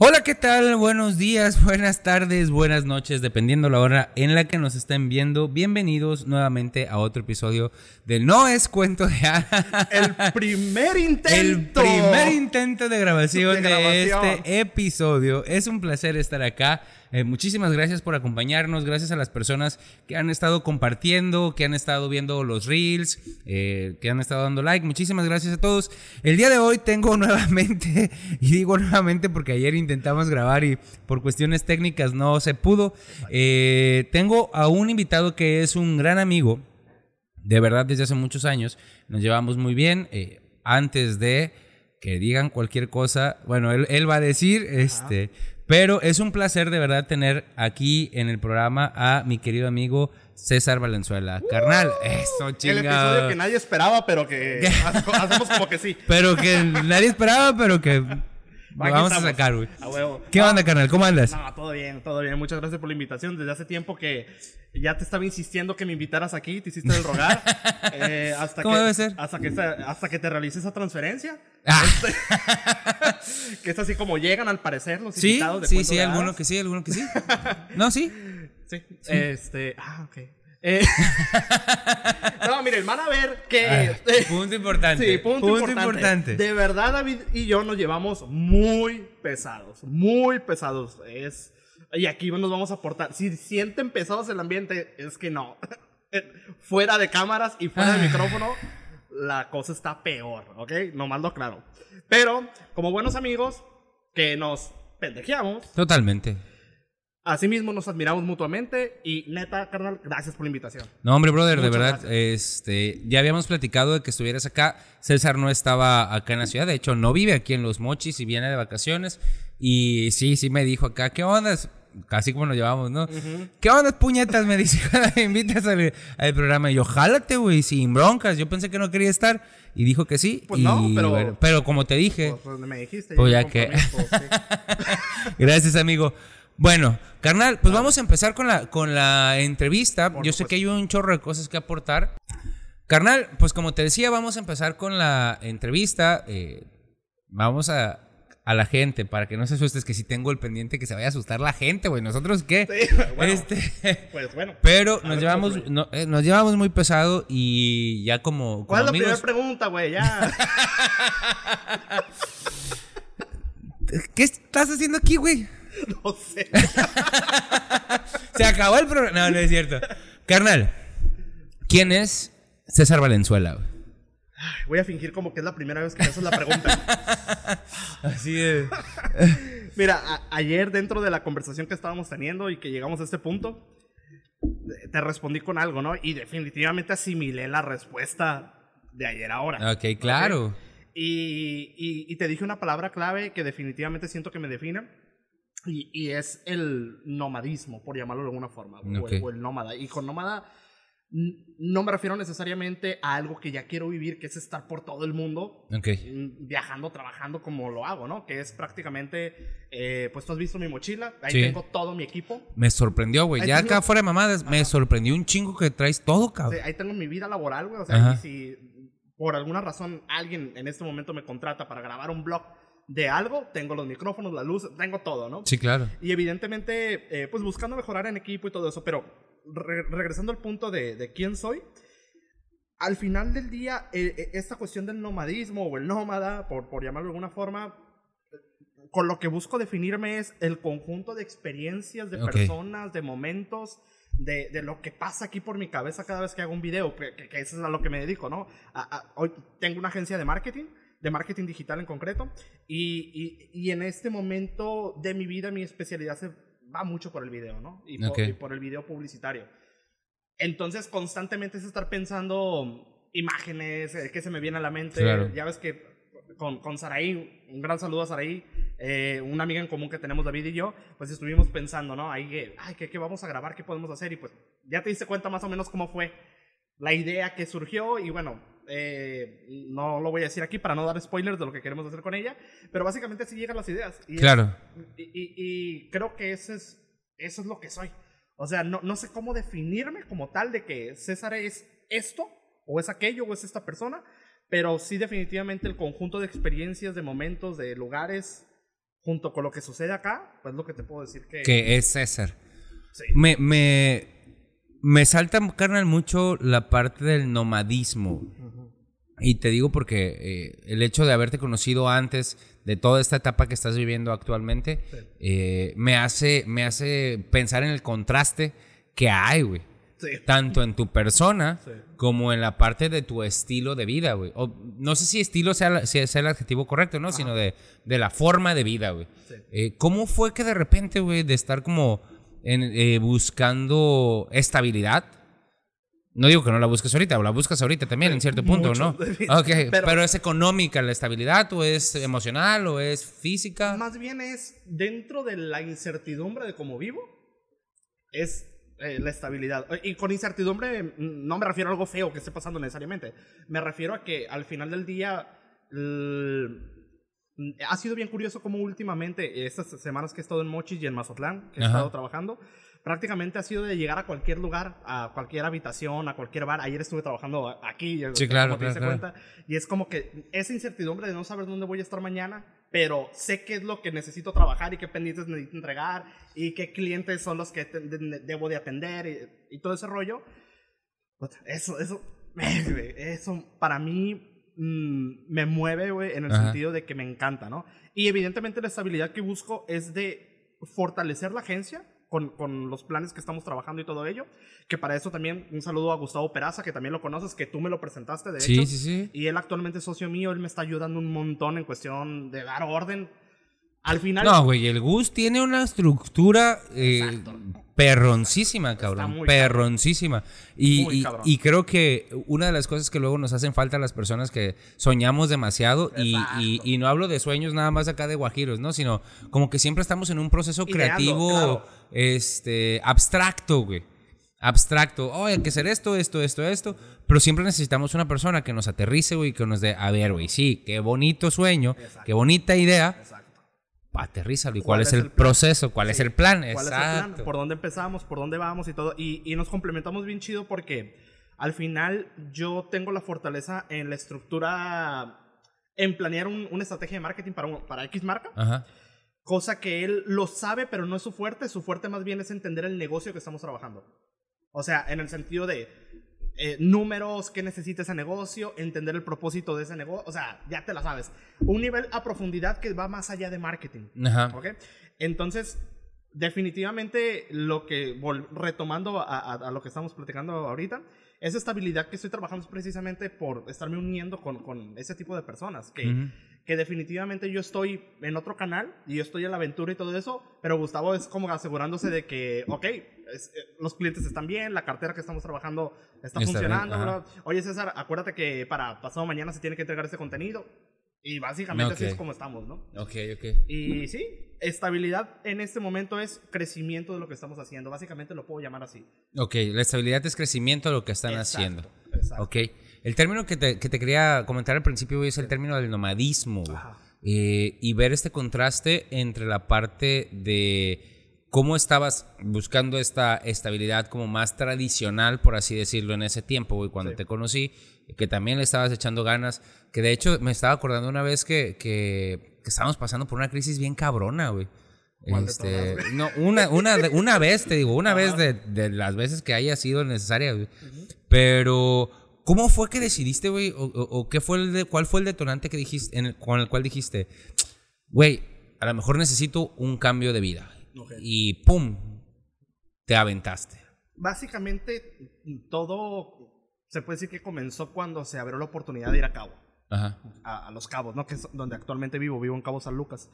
Hola, ¿qué tal? Buenos días, buenas tardes, buenas noches, dependiendo la hora en la que nos estén viendo. Bienvenidos nuevamente a otro episodio de No es cuento de hadas. El primer intento. El primer intento de grabación de, De grabación. este episodio. Es un placer estar acá. Eh, muchísimas gracias por acompañarnos. Gracias a las personas que han estado compartiendo, que han estado viendo los reels, eh, que han estado dando like. Muchísimas gracias a todos. El día de hoy tengo nuevamente, y digo nuevamente porque ayer intentamos grabar y por cuestiones técnicas no se pudo. Eh, tengo a un invitado que es un gran amigo de verdad desde hace muchos años. Nos llevamos muy bien. antes de que digan cualquier cosa, bueno, él, él va a decir, este, pero es un placer de verdad tener aquí en el programa a mi querido amigo César Valenzuela. Carnal, eso El chingado. episodio que nadie esperaba, pero que hace- hacemos como que sí. Pero que nadie esperaba, pero que Aquí vamos a sacar, güey. A huevo. ¿Qué No, onda, carnal? ¿Cómo andas? No, todo bien, todo bien. Muchas gracias por la invitación. Desde hace tiempo que ya te estaba insistiendo que me invitaras aquí, te hiciste el rogar. Eh, hasta ¿Cómo que, debe ser? Hasta que, hasta que te realice esa transferencia. Ah. que es así como llegan al parecer los Sí, invitados de sí, sí, de alguno que sí, alguno que sí. No, sí. Sí. Este. Ah, ok. Eh, no, miren, van a ver que. Ah, punto importante. Sí, punto, importante. importante. De verdad, David y yo nos llevamos muy pesados. Muy pesados. Es. Y aquí nos vamos a aportar. Si sienten pesados el ambiente, es que no. fuera de cámaras y fuera de Ah. micrófono, la cosa está peor, ¿ok? Nomás lo claro. Pero, como buenos amigos, que nos pendejeamos, Totalmente. Asimismo nos admiramos mutuamente y neta, carnal, gracias por la invitación. No, hombre, brother, de Muchas verdad, gracias. este, ya habíamos platicado de que estuvieras acá. César no estaba acá en la ciudad, de hecho, no vive aquí en Los Mochis y viene de vacaciones. Y sí, sí me dijo acá, ¿qué onda? Casi como nos llevamos, ¿no? ¿Qué onda, puñetas? Me dice me invitas al, al programa. Y yo, jálate, güey, sin broncas. Yo pensé que no quería estar. Y dijo que sí. Pues y, no, pero- como te dije, Pues, pues, me dijiste. Pues ya que- sí. Gracias, amigo. Bueno, carnal, pues vamos a empezar con la, con la entrevista. Yo sé que hay un chorro de cosas que aportar. Carnal, pues como te decía, vamos a empezar con la entrevista. Eh, vamos a, a la gente, para que no se asustes, que si tengo el pendiente que se vaya a asustar la gente, güey. ¿Nosotros qué? Sí, bueno. Este, Pues bueno. pero nos llevamos, pues, no, eh, nos llevamos muy pesado y ya como, como ¿Cuál es la amigos... primera pregunta, güey? Ya. ¿Qué estás haciendo aquí, güey? no sé. Se acabó el programa. No, no es cierto. Carnal, ¿quién es César Valenzuela? güey? Voy a fingir como que es la primera vez que me haces la pregunta. Así de. Mira, ayer dentro de la conversación que estábamos teniendo y que llegamos a este punto, te respondí con algo, ¿no? Y definitivamente asimilé la respuesta de ayer a ahora. Ok, claro. Y, y- y te dije una palabra clave que definitivamente siento que me define. Y, y es el nomadismo, por llamarlo de alguna forma. o- Ok. O, el nómada. Y con nómada no me refiero necesariamente a algo que ya quiero vivir, que es estar por todo el mundo. Ok. mm, Viajando, trabajando como lo hago, ¿no? Que es prácticamente, eh, pues tú has visto mi mochila, ahí Sí. tengo todo mi equipo, Me sorprendió, güey. Ya acá fuera de mamadas, me sorprendió un chingo que traes todo, cabrón. Sí, ahí tengo mi vida laboral, güey. O sea, Ajá. y si por alguna razón alguien en este momento me contrata para grabar un blog de algo, tengo los micrófonos, la luz, tengo todo, ¿no? Sí, claro. Y evidentemente, eh, pues buscando mejorar en equipo y todo eso, pero re- regresando al punto de, de quién soy, al final del día, eh, eh, esta cuestión del nomadismo o el nómada, por, por llamarlo de alguna forma, con lo que busco definirme es el conjunto de experiencias, de personas, de momentos, de, de lo que pasa aquí por mi cabeza cada vez que hago un video, que, que- que eso es a lo que me dedico, ¿no? A- a- hoy tengo una agencia de marketing, de marketing digital en concreto, y, y- y en este momento de mi vida mi especialidad se va mucho por el video, ¿no? Y por, Ok. y por el video publicitario. Entonces constantemente es estar pensando imágenes, eh, que se me viene a la mente. Claro. Ya ves que con, con Saraí, un gran saludo a Saraí, eh, una amiga en común que tenemos, David y yo, pues estuvimos pensando, ¿no? Ahí, que, ay, ¿qué, ¿qué vamos a grabar? ¿Qué podemos hacer? Y pues ya te diste cuenta más o menos cómo fue la idea que surgió y bueno, eh, no lo voy a decir aquí para no dar spoilers de lo que queremos hacer con ella, pero básicamente así llegan las ideas. Y es- Claro. y, y- y creo que ese es, eso es lo que soy. O sea, no, no sé cómo definirme como tal de que César es esto, o es aquello, o es esta persona, pero sí definitivamente el conjunto de experiencias, de momentos, de lugares, junto con lo que sucede acá, pues lo que te puedo decir que... Que es César. Sí. Me, me, me salta, carnal, mucho la parte del nomadismo. Y te digo porque eh, el hecho de haberte conocido antes de toda esta etapa que estás viviendo actualmente, eh, me, hace, me hace pensar en el contraste que hay, güey. Sí. Tanto en tu persona Sí. como en la parte de tu estilo de vida, güey. O, no sé si estilo sea, la- sea, sea el adjetivo correcto, ¿no? Sino de, de la forma de vida, güey. Eh, ¿Cómo fue que de repente, güey, de estar como en, eh, buscando estabilidad? No digo que no la busques ahorita, o la buscas ahorita también en cierto punto, Mucho, ¿no? definitivamente. Ok, Pero- pero, ¿es económica la estabilidad o es emocional o es física? Más bien es dentro de la incertidumbre de cómo vivo, es eh, la estabilidad. Y con incertidumbre mm, no me refiero a algo feo que esté pasando necesariamente. Me refiero a que al final del día ha sido bien curioso como últimamente, estas semanas que he estado en Mochis y en Mazatlán, que he Ajá. estado trabajando, prácticamente ha sido de llegar a cualquier lugar, a cualquier habitación, a cualquier bar. Ayer estuve trabajando aquí, Sí, como claro, te diste claro, claro. cuenta, y es como que esa incertidumbre de no saber dónde voy a estar mañana, pero sé qué es lo que necesito trabajar y qué pendientes necesito entregar y qué clientes son los que te- de- debo de atender y, y todo ese rollo. Eso, eso, eso para mí mm, me mueve, güey, en el Ajá. sentido de que me encanta, ¿no? Y evidentemente la estabilidad que busco es de fortalecer la agencia con, con los planes que estamos trabajando y todo ello. Que para eso también un saludo a Gustavo Peraza, que también lo conoces, que tú me lo presentaste, de Sí, hecho. sí, sí. Y él actualmente es socio mío, él me está ayudando un montón en cuestión de dar orden. Al final... No, güey, el Gus tiene una estructura eh, perroncísima, cabrón. perroncísima. Y, creo que una de las cosas que luego nos hacen falta a las personas que soñamos demasiado, y, Exacto. y- y no hablo de sueños nada más acá de guajiros, ¿no? Sino como que siempre estamos en un proceso Ideando, creativo claro. este, abstracto, güey. Abstracto. Oh, hay que hacer esto, esto, esto, esto. Pero siempre necesitamos una persona que nos aterrice, güey, que nos dé, a ver, güey, sí, qué bonito sueño, Exacto. qué bonita idea. Exacto. Aterrízalo. ¿Y cuál, es el, proceso? ¿Cuál es el plan? ¿Cuál es el Exacto. plan? ¿Por dónde empezamos? ¿Por dónde vamos? Y todo. Y, y nos complementamos bien chido porque al final yo tengo la fortaleza en la estructura, en planear un- una estrategia de marketing para, un- para X marca. Ajá. Cosa que él lo sabe, pero no es su fuerte. Su fuerte más bien es entender el negocio que estamos trabajando. O sea, en el sentido de eh, números, qué necesita ese negocio, entender el propósito de ese negocio. O sea, ya te la sabes. Un nivel a profundidad que va más allá de marketing. Entonces, definitivamente lo que, retomando a, a- a lo que estamos platicando ahorita, esa estabilidad que estoy trabajando es precisamente por estarme uniendo con, con ese tipo de personas, que. Que definitivamente yo estoy en otro canal y yo estoy en la aventura y todo eso, pero Gustavo es como asegurándose de que, ok, es- eh, los clientes están bien, la cartera que estamos trabajando está, Está bien, funcionando. ¿verdad? Oye César, acuérdate que para pasado mañana se tiene que entregar este contenido. Y básicamente así Ok. es como estamos, ¿no? Ok, ok. Y sí, estabilidad en este momento es crecimiento de lo que estamos haciendo. Básicamente lo puedo llamar así. Ok, la estabilidad es crecimiento de lo que están Exacto, haciendo. exacto. Ok. El término que te, que te quería comentar al principio es el término del nomadismo. Eh, y ver este contraste entre la parte de cómo estabas buscando esta estabilidad como más tradicional, por así decirlo, en ese tiempo, güey, cuando Sí. te conocí, que también le estabas echando ganas, que de hecho me estaba acordando una vez que, que, que estábamos pasando por una crisis bien cabrona, güey. ¿Cuál de Este, no, una, una, una vez, te digo, una vez de, de las veces que haya sido necesaria, güey. Pero, ¿cómo fue que decidiste, güey? O, o- o qué fue el de- cuál fue el detonante que dijiste, en el- con el cual dijiste, güey, a lo mejor necesito un cambio de vida. Y pum, te aventaste. Básicamente todo se puede decir que comenzó cuando se abrió la oportunidad de ir a Cabo. Ajá. a, a Los Cabos, ¿no? Que es donde actualmente vivo, vivo en Cabo San Lucas.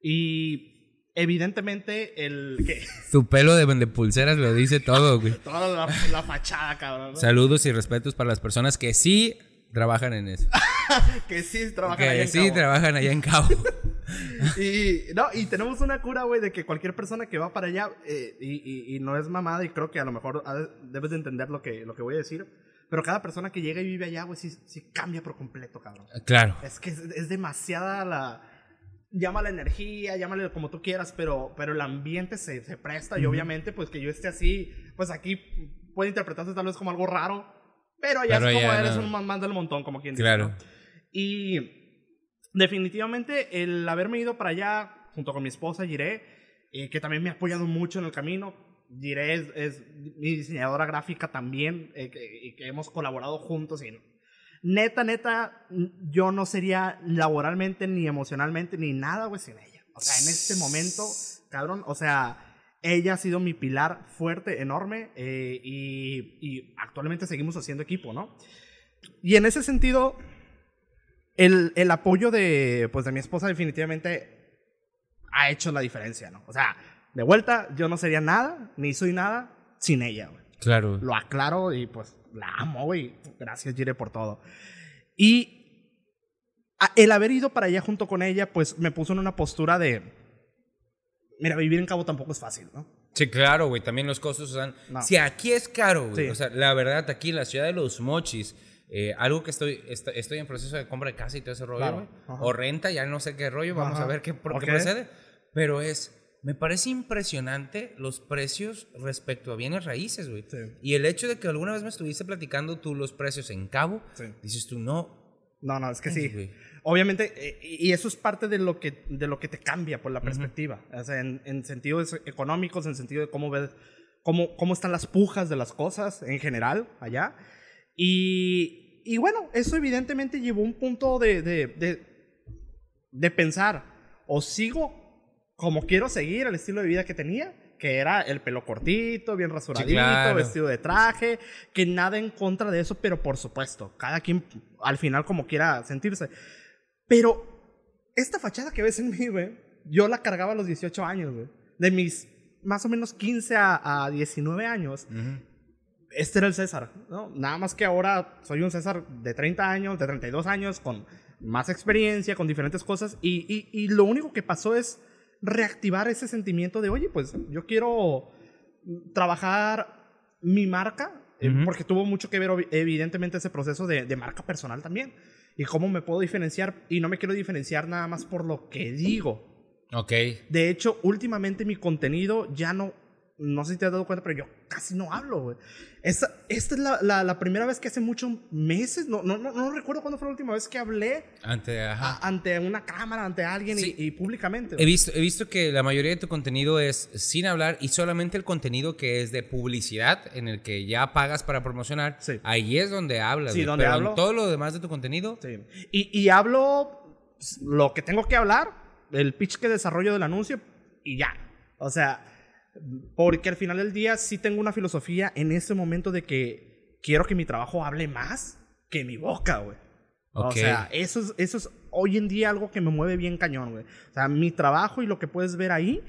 Y evidentemente el que Tu pelo de vende pulseras lo dice todo, güey. toda la, la fachada, cabrón. ¿no? Saludos y respetos para las personas que sí trabajan en eso. que sí trabajan Que en sí Cabo. trabajan allá en Cabo. y, no, y tenemos una cura, güey, de que cualquier persona que va para allá, eh, y, y, y, no es mamada, y creo que a lo mejor debes de entender lo que, lo que voy a decir, pero cada persona que llega y vive allá, güey, sí, sí cambia por completo, cabrón. Claro. Es que es, es demasiada la llámale energía, llámale como tú quieras, pero, pero el ambiente se, se presta y obviamente pues que yo esté así, pues aquí puede interpretarse tal vez como algo raro, pero allá es como eres un man del montón, como quien dice. Claro. Y definitivamente el haberme ido para allá junto con mi esposa Jiré, eh, que también me ha apoyado mucho en el camino. Jiré es, es mi diseñadora gráfica también, eh, que, que, hemos colaborado juntos y neta, neta, yo no sería laboralmente, ni emocionalmente, ni nada, güey, sin ella. O sea, en este momento, cabrón, o sea, ella ha sido mi pilar fuerte, enorme, eh, y, y, actualmente seguimos haciendo equipo, ¿no? Y en ese sentido, el, el, apoyo de, pues, de mi esposa definitivamente ha hecho la diferencia, ¿no? O sea, de vuelta, yo no sería nada, ni soy nada, sin ella, güey. Claro. Lo aclaro y pues la amo, güey. Gracias, Jire, por todo. Y el haber ido para allá junto con ella, pues me puso en una postura de. Mira, vivir en Cabo tampoco es fácil, ¿no? Sí, claro, güey. También los costos, o sea, no. si aquí es caro, güey. Sí. O sea, la verdad, aquí en la ciudad de los mochis, eh, algo que estoy, estoy en proceso de compra de casa y todo ese rollo. Claro. O renta, ya no sé qué rollo, vamos Ajá. a ver qué, okay. qué procede. Pero es me parece impresionante los precios respecto a bienes raíces, güey. Sí. Y el hecho de que alguna vez me estuviste platicando tú los precios en Cabo, sí. dices tú, no. No, no, es que sí. Güey. Obviamente, eh, y eso es parte de lo que, de lo que te cambia por la perspectiva. Uh -huh. O sea, en, en, sentidos económicos, en sentido de cómo ves, cómo, cómo están las pujas de las cosas en general allá. Y, y bueno, eso evidentemente llevó un punto de, de, de, de pensar, o sigo como quiero seguir el estilo de vida que tenía, que era el pelo cortito, bien rasuradito, sí, claro. vestido de traje, que nada en contra de eso, pero por supuesto, cada quien al final como quiera sentirse. Pero esta fachada que ves en mí, güey, yo la cargaba a los 18 años, güey. De mis más o menos 15 a, a 19 años. Uh -huh. Este era el César, ¿no? Nada más que ahora soy un César de 30 años, de 32 años, con más experiencia, con diferentes cosas. Y, y, y lo único que pasó es reactivar ese sentimiento de, oye, pues yo quiero trabajar mi marca, uh -huh. porque tuvo mucho que ver evidentemente ese proceso de, de, marca personal también. Y cómo me puedo diferenciar, y no me quiero diferenciar nada más por lo que digo. Ok. De hecho, últimamente mi contenido ya no, no sé si te has dado cuenta, pero yo casi no hablo, güey. Esta, esta es la, la, la, primera vez que hace muchos meses, no, no, no, no, recuerdo cuándo fue la última vez que hablé ante, ajá. A, ante una cámara, ante alguien sí. y, y, públicamente. He visto, he visto que la mayoría de tu contenido es sin hablar y solamente el contenido que es de publicidad, en el que ya pagas para promocionar, sí. ahí es donde hablas. Sí, donde pero hablo. todo lo demás de tu contenido. Sí. Y, y hablo lo que tengo que hablar, el pitch que desarrollo del anuncio y ya. O sea, porque al final del día sí tengo una filosofía en este momento de que quiero que mi trabajo hable más que mi boca, güey. Okay. O sea, eso es, eso es hoy en día algo que me mueve bien cañón, güey. O sea, mi trabajo y lo que puedes ver ahí,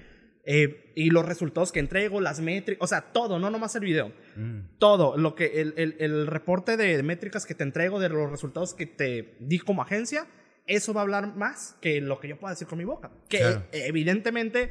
eh, y los resultados que entrego, las métricas, o sea, todo, no nomás el video. Mm. Todo, lo que, el, el, el reporte de métricas que te entrego, de los resultados que te di como agencia, eso va a hablar más que lo que yo pueda decir con mi boca. Que claro. evidentemente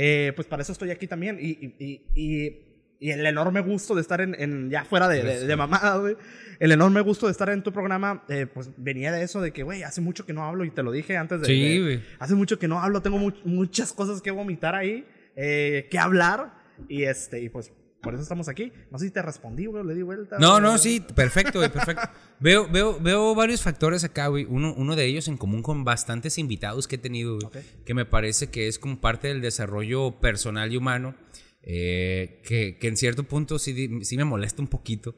eh, pues para eso estoy aquí también. Y, y, y, y el enorme gusto de estar en, en ya fuera de, de, de mamada, güey. El enorme gusto de estar en tu programa, eh, pues venía de eso de que, güey, hace mucho que no hablo y te lo dije antes de. Sí, güey. Hace mucho que no hablo, tengo mu muchas cosas que vomitar ahí, eh, que hablar. Y este, y pues por eso estamos aquí. No sé si te respondí, güey, le di vuelta. No, no, sí, perfecto, güey, perfecto. veo, veo, veo varios factores acá, güey. Uno, uno de ellos en común con bastantes invitados que he tenido, güey, okay. que me parece que es como parte del desarrollo personal y humano, eh, que, que, en cierto punto sí, sí me molesta un poquito.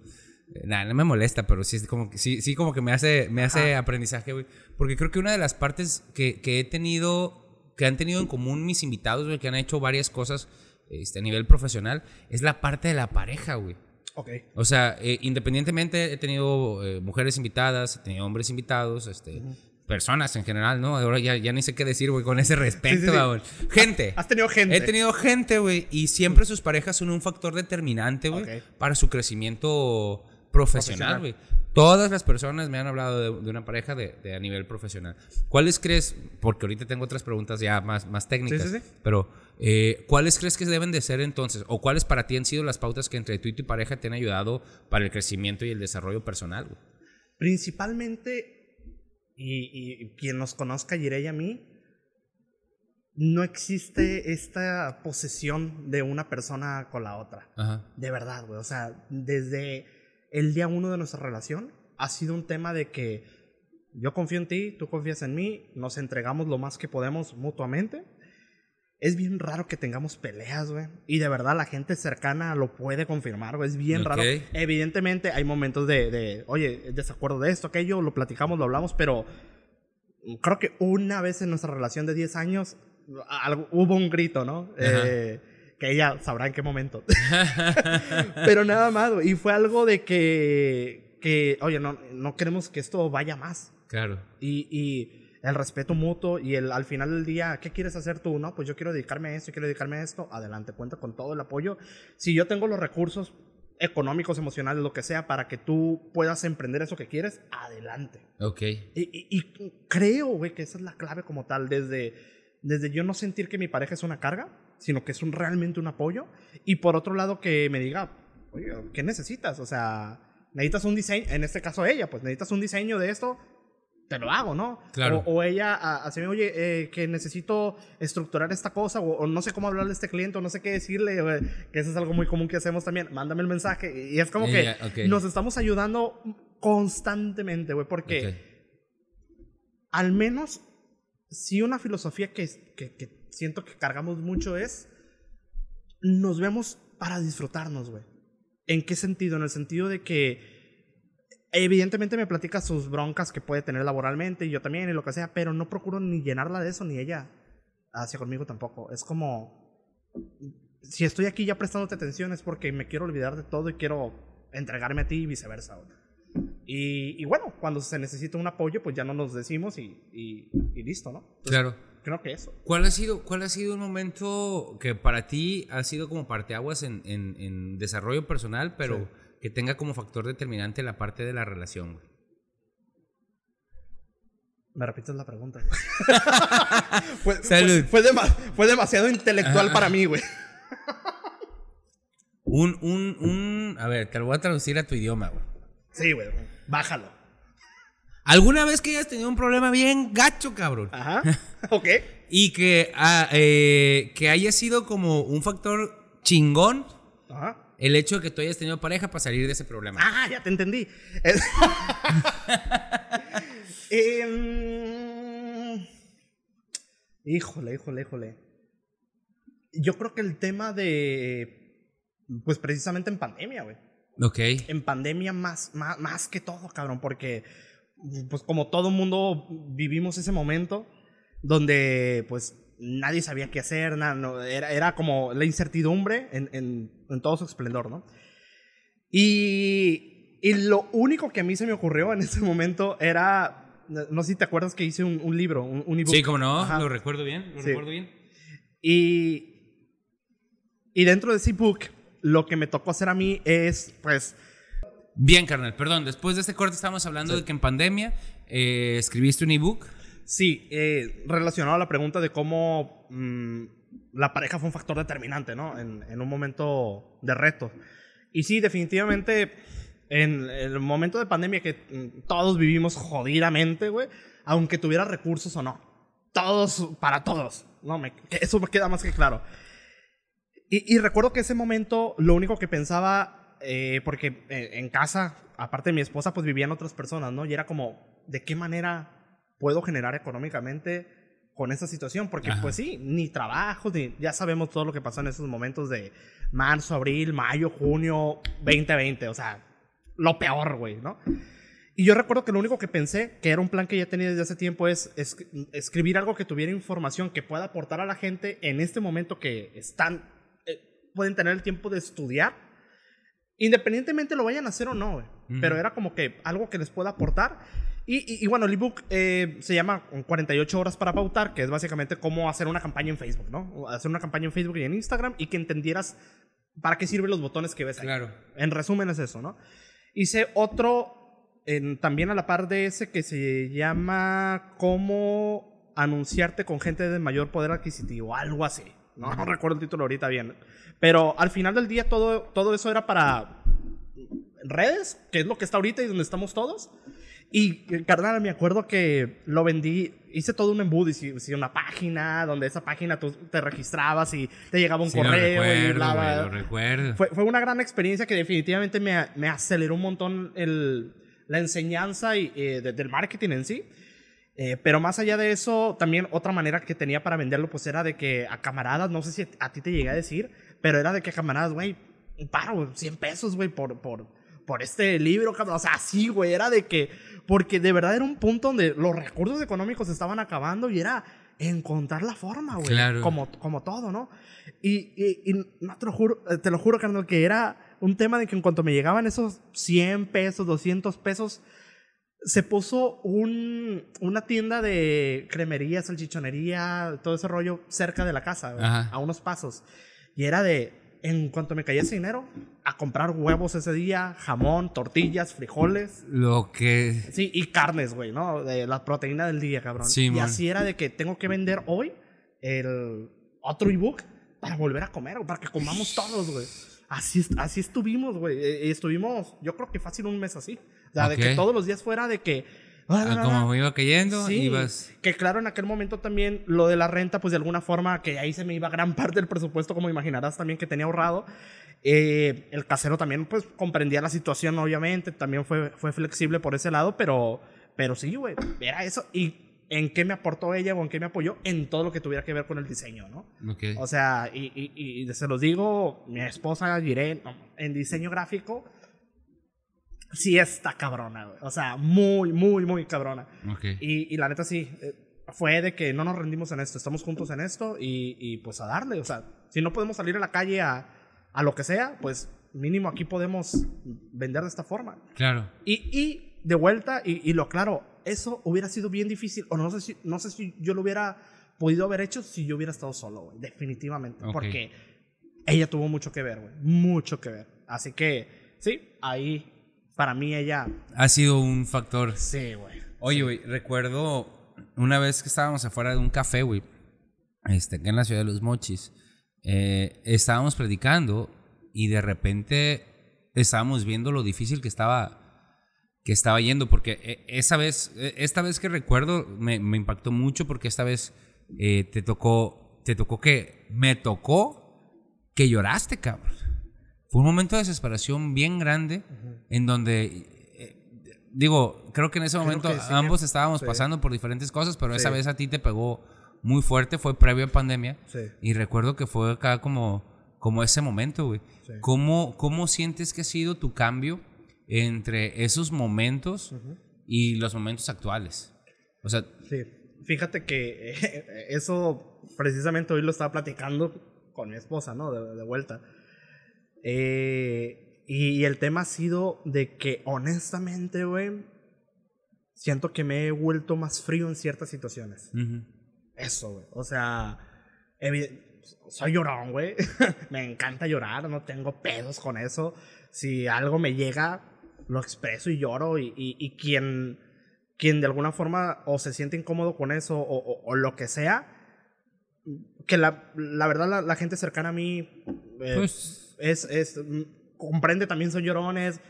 Nada, no me molesta, pero sí, es como que, sí, sí como que me hace, me hace aprendizaje, güey. Porque creo que una de las partes que, que he tenido, que han tenido en común mis invitados, güey, que han hecho varias cosas este, a nivel profesional, es la parte de la pareja, güey. Ok. O sea, eh, independientemente he tenido eh, mujeres invitadas, he tenido hombres invitados, este, uh -huh. personas en general, ¿no? Ahora ya, ya ni sé qué decir, güey, con ese respecto, sí, sí, sí. Gente. Has tenido gente. He tenido gente, güey, y siempre sus parejas son un factor determinante, güey, okay. para su crecimiento profesional, güey. Todas las personas me han hablado de, de una pareja de, de a nivel profesional. ¿Cuáles crees, porque ahorita tengo otras preguntas ya más, más técnicas, Sí, sí, sí. pero eh, ¿cuáles crees que deben de ser entonces? ¿O cuáles para ti han sido las pautas que entre tú y tu pareja te han ayudado para el crecimiento y el desarrollo personal? güey? Principalmente, y, y quien nos conozca, Jirey y a mí, no existe esta posesión de una persona con la otra. Ajá. De verdad, güey. O sea, desde el día uno de nuestra relación ha sido un tema de que yo confío en ti, tú confías en mí, nos entregamos lo más que podemos mutuamente. Es bien raro que tengamos peleas, güey. Y de verdad la gente cercana lo puede confirmar, güey. Es bien Ok. raro. Evidentemente hay momentos de, de, oye, desacuerdo de esto, aquello, lo platicamos, lo hablamos, pero creo que una vez en nuestra relación de 10 años algo- hubo un grito, ¿no? Eh, que ella sabrá en qué momento. Pero nada más, güey. Y fue algo de que, que oye, no, no queremos que esto vaya más. Claro. Y, y el respeto mutuo y el al final del día, ¿qué quieres hacer tú? No, pues yo quiero dedicarme a esto, quiero dedicarme a esto. Adelante, cuenta con todo el apoyo. Si yo tengo los recursos económicos, emocionales, lo que sea, para que tú puedas emprender eso que quieres, adelante. Ok. Y, y- y creo, güey, que esa es la clave como tal, desde, desde yo no sentir que mi pareja es una carga, sino que es un, realmente un apoyo. Y por otro lado, que me diga, oye, ¿qué necesitas? O sea, necesitas un diseño, en este caso ella, pues necesitas un diseño de esto, te lo hago, ¿no? Claro. O, o ella, así, oye, eh, que necesito estructurar esta cosa, o, o no sé cómo hablarle a este cliente, o no sé qué decirle, güey, que eso es algo muy común que hacemos también. Mándame el mensaje. Y es como que nos estamos ayudando constantemente, güey, porque al menos si una filosofía que, que, que siento que cargamos mucho es nos vemos para disfrutarnos, güey. ¿En qué sentido? En el sentido de que evidentemente me platica sus broncas que puede tener laboralmente y yo también y lo que sea, pero no procuro ni llenarla de eso ni ella hacia conmigo tampoco. Es como si estoy aquí ya prestándote atención es porque me quiero olvidar de todo y quiero entregarme a ti y viceversa. Y, y bueno, cuando se necesita un apoyo, pues ya no nos decimos y, y- y listo, ¿no? Entonces, Claro. Creo que eso. ¿Cuál ha sido, cuál ha sido un momento que para ti ha sido como parteaguas en, en, en desarrollo personal, pero Sí. Que tenga como factor determinante la parte de la relación, güey? Me repites la pregunta. güey. fue, Salud. Fue, fue dema- fue demasiado intelectual para mí, güey. Un, un, un, a ver, te lo voy a traducir a tu idioma, güey. Sí, güey. Bájalo. ¿Alguna vez que hayas tenido un problema bien gacho, cabrón? Ajá. ok. Y que, ah, eh, que haya sido como un factor chingón Ajá. El hecho de que tú hayas tenido pareja para salir de ese problema. Ah, ya te entendí. Em, Híjole, híjole, híjole. Yo creo que el tema de. Pues precisamente en pandemia, güey. Ok. En pandemia más, más, más que todo, cabrón, porque. Pues como todo mundo vivimos ese momento donde, pues. Nadie sabía qué hacer, nada, no, era, era como la incertidumbre en, en, en todo su esplendor, ¿no? Y, y lo único que a mí se me ocurrió en ese momento era, no sé si te acuerdas que hice un, un libro, un, un ebook. Sí, como no, Ajá. lo recuerdo bien, lo Sí. recuerdo bien. Y, y dentro de ese ebook, lo que me tocó hacer a mí es, pues, Bien, carnal, perdón. Después de este corte estábamos hablando de que en pandemia eh, escribiste un ebook. Sí, eh, relacionado a la pregunta de cómo mm, la pareja fue un factor determinante, ¿no? En, en un momento de reto. Y sí, definitivamente, en el momento de pandemia que mm, todos vivimos jodidamente, güey, aunque tuviera recursos o no. Todos, para todos. No, me, eso me queda más que claro. Y, recuerdo que ese momento, lo único que pensaba, eh, porque eh, en casa, aparte de mi esposa, pues vivían otras personas, ¿no? Y era como, ¿de qué manera puedo generar económicamente con esta situación? Porque, Ajá. pues sí, ni trabajo, ni, ya sabemos todo lo que pasó en esos momentos de marzo, abril, mayo, junio, 2020, o sea, lo peor, güey, ¿no? Y yo recuerdo que lo único que pensé, que era un plan que ya tenía desde hace tiempo, es, es escribir algo que tuviera información que pueda aportar a la gente en este momento que están, eh, pueden tener el tiempo de estudiar, independientemente lo vayan a hacer o no, güey. Pero era como que algo que les pueda aportar. Y, y- y bueno, el ebook eh, se llama 48 horas para pautar, que es básicamente cómo hacer una campaña en Facebook, ¿no? Hacer una campaña en Facebook y en Instagram y que entendieras para qué sirven los botones que ves ahí. Claro. En resumen es eso, ¿no? Hice otro en- también a la par de ese que se llama Cómo anunciarte con gente de mayor poder adquisitivo, algo así. No, no recuerdo el título ahorita bien. Pero al final del día todo, todo eso era para redes, que es lo que está ahorita y donde estamos todos. Y, carnal, me acuerdo que lo vendí, hice todo un embudo, hice, una página, donde esa página tú te registrabas y te llegaba un Sí, lo correo y recuerdo, bla, güey, bla. lo recuerdo. Fue, fue una gran experiencia que definitivamente me, me aceleró un montón el, la enseñanza y, eh, de- del marketing en sí. Eh, pero más allá de eso, también otra manera que tenía para venderlo, pues era de que a camaradas, no sé si a ti te llegué a decir, pero era de que a camaradas, güey, paro, güey, 100 pesos, güey, por, por, por este libro, cabrón. O sea, así, güey, era de que, porque de verdad era un punto donde los recursos económicos estaban acabando y era encontrar la forma, güey. Claro. Como, como todo, ¿no? Y, y, y no te lo juro, eh, te lo juro, carnal, que era un tema de que en cuanto me llegaban esos 100 pesos, 200 pesos, se puso un, una tienda de cremería, salchichonería, todo ese rollo cerca de la casa, güey, a unos pasos. Y era de, en cuanto me caía ese dinero, a comprar huevos ese día, jamón, tortillas, frijoles. Lo que... Sí, y carnes, güey, ¿no? De la proteína del día, cabrón. Sí, y man. así era de que tengo que vender hoy el otro ebook para volver a comer, güey, para que comamos todos, güey. Así, así estuvimos, güey. Eh, y estuvimos, yo creo que fácil un mes así. O sea, de que todos los días fuera de que... ah, como iba cayendo, Sí, ibas... que claro, en aquel momento también lo de la renta, pues de alguna forma, que ahí se me iba gran parte del presupuesto, como imaginarás también que tenía ahorrado. Eh, el casero también, pues comprendía la situación, obviamente, también fue, fue flexible por ese lado, pero, pero sí, güey, era eso. ¿Y en qué me aportó ella o en qué me apoyó? En todo lo que tuviera que ver con el diseño, ¿no? Ok. O sea, y, y, y se los digo, mi esposa Irene, en diseño gráfico, sí está cabrona, güey. O sea, muy, muy, muy cabrona. Y, y la neta sí, eh, fue de que no nos rendimos en esto, estamos juntos en esto y, y pues a darle, o sea, si no podemos salir a la calle a, a lo que sea, pues mínimo aquí podemos vender de esta forma. Claro. Y, y de vuelta, y, y lo claro, eso hubiera sido bien difícil, o no sé si, no sé si yo lo hubiera podido haber hecho si yo hubiera estado solo, güey, definitivamente, porque ella tuvo mucho que ver, güey, mucho que ver. Así que, sí, ahí, para mí ella, Ha sido un factor. sí, güey. Oye, güey, recuerdo una vez que estábamos afuera de un café, güey, este, acá en la ciudad de Los Mochis, eh, estábamos predicando y de repente estábamos viendo lo difícil que estaba que estaba yendo porque eh, esa vez eh, esta vez que recuerdo me, me impactó mucho porque esta vez eh, te tocó te tocó que me tocó que lloraste cabrón fue un momento de desesperación bien grande en donde eh, digo creo que en ese Creo momento sí. ambos estábamos Sí. pasando por diferentes cosas pero esa Sí. vez a ti te pegó muy fuerte fue previo a pandemia y recuerdo que fue acá como, como ese momento, güey. ¿Cómo, ¿Cómo sientes que ha sido tu cambio entre esos momentos y los momentos actuales? O sea, fíjate que eso precisamente hoy lo estaba platicando con mi esposa, ¿no? De, de vuelta. Eh, y, y el tema ha sido de que honestamente, güey, siento que me he vuelto más frío en ciertas situaciones. ujú, Eso, güey. O sea, soy llorón, güey. me encanta llorar, no tengo pedos con eso. Si algo me llega, lo expreso y lloro. Y, y, y quien, quien de alguna forma o se siente incómodo con eso o, o- o lo que sea, que la, la verdad la, la gente cercana a mí eh, Pues- es, es, comprende también son llorones.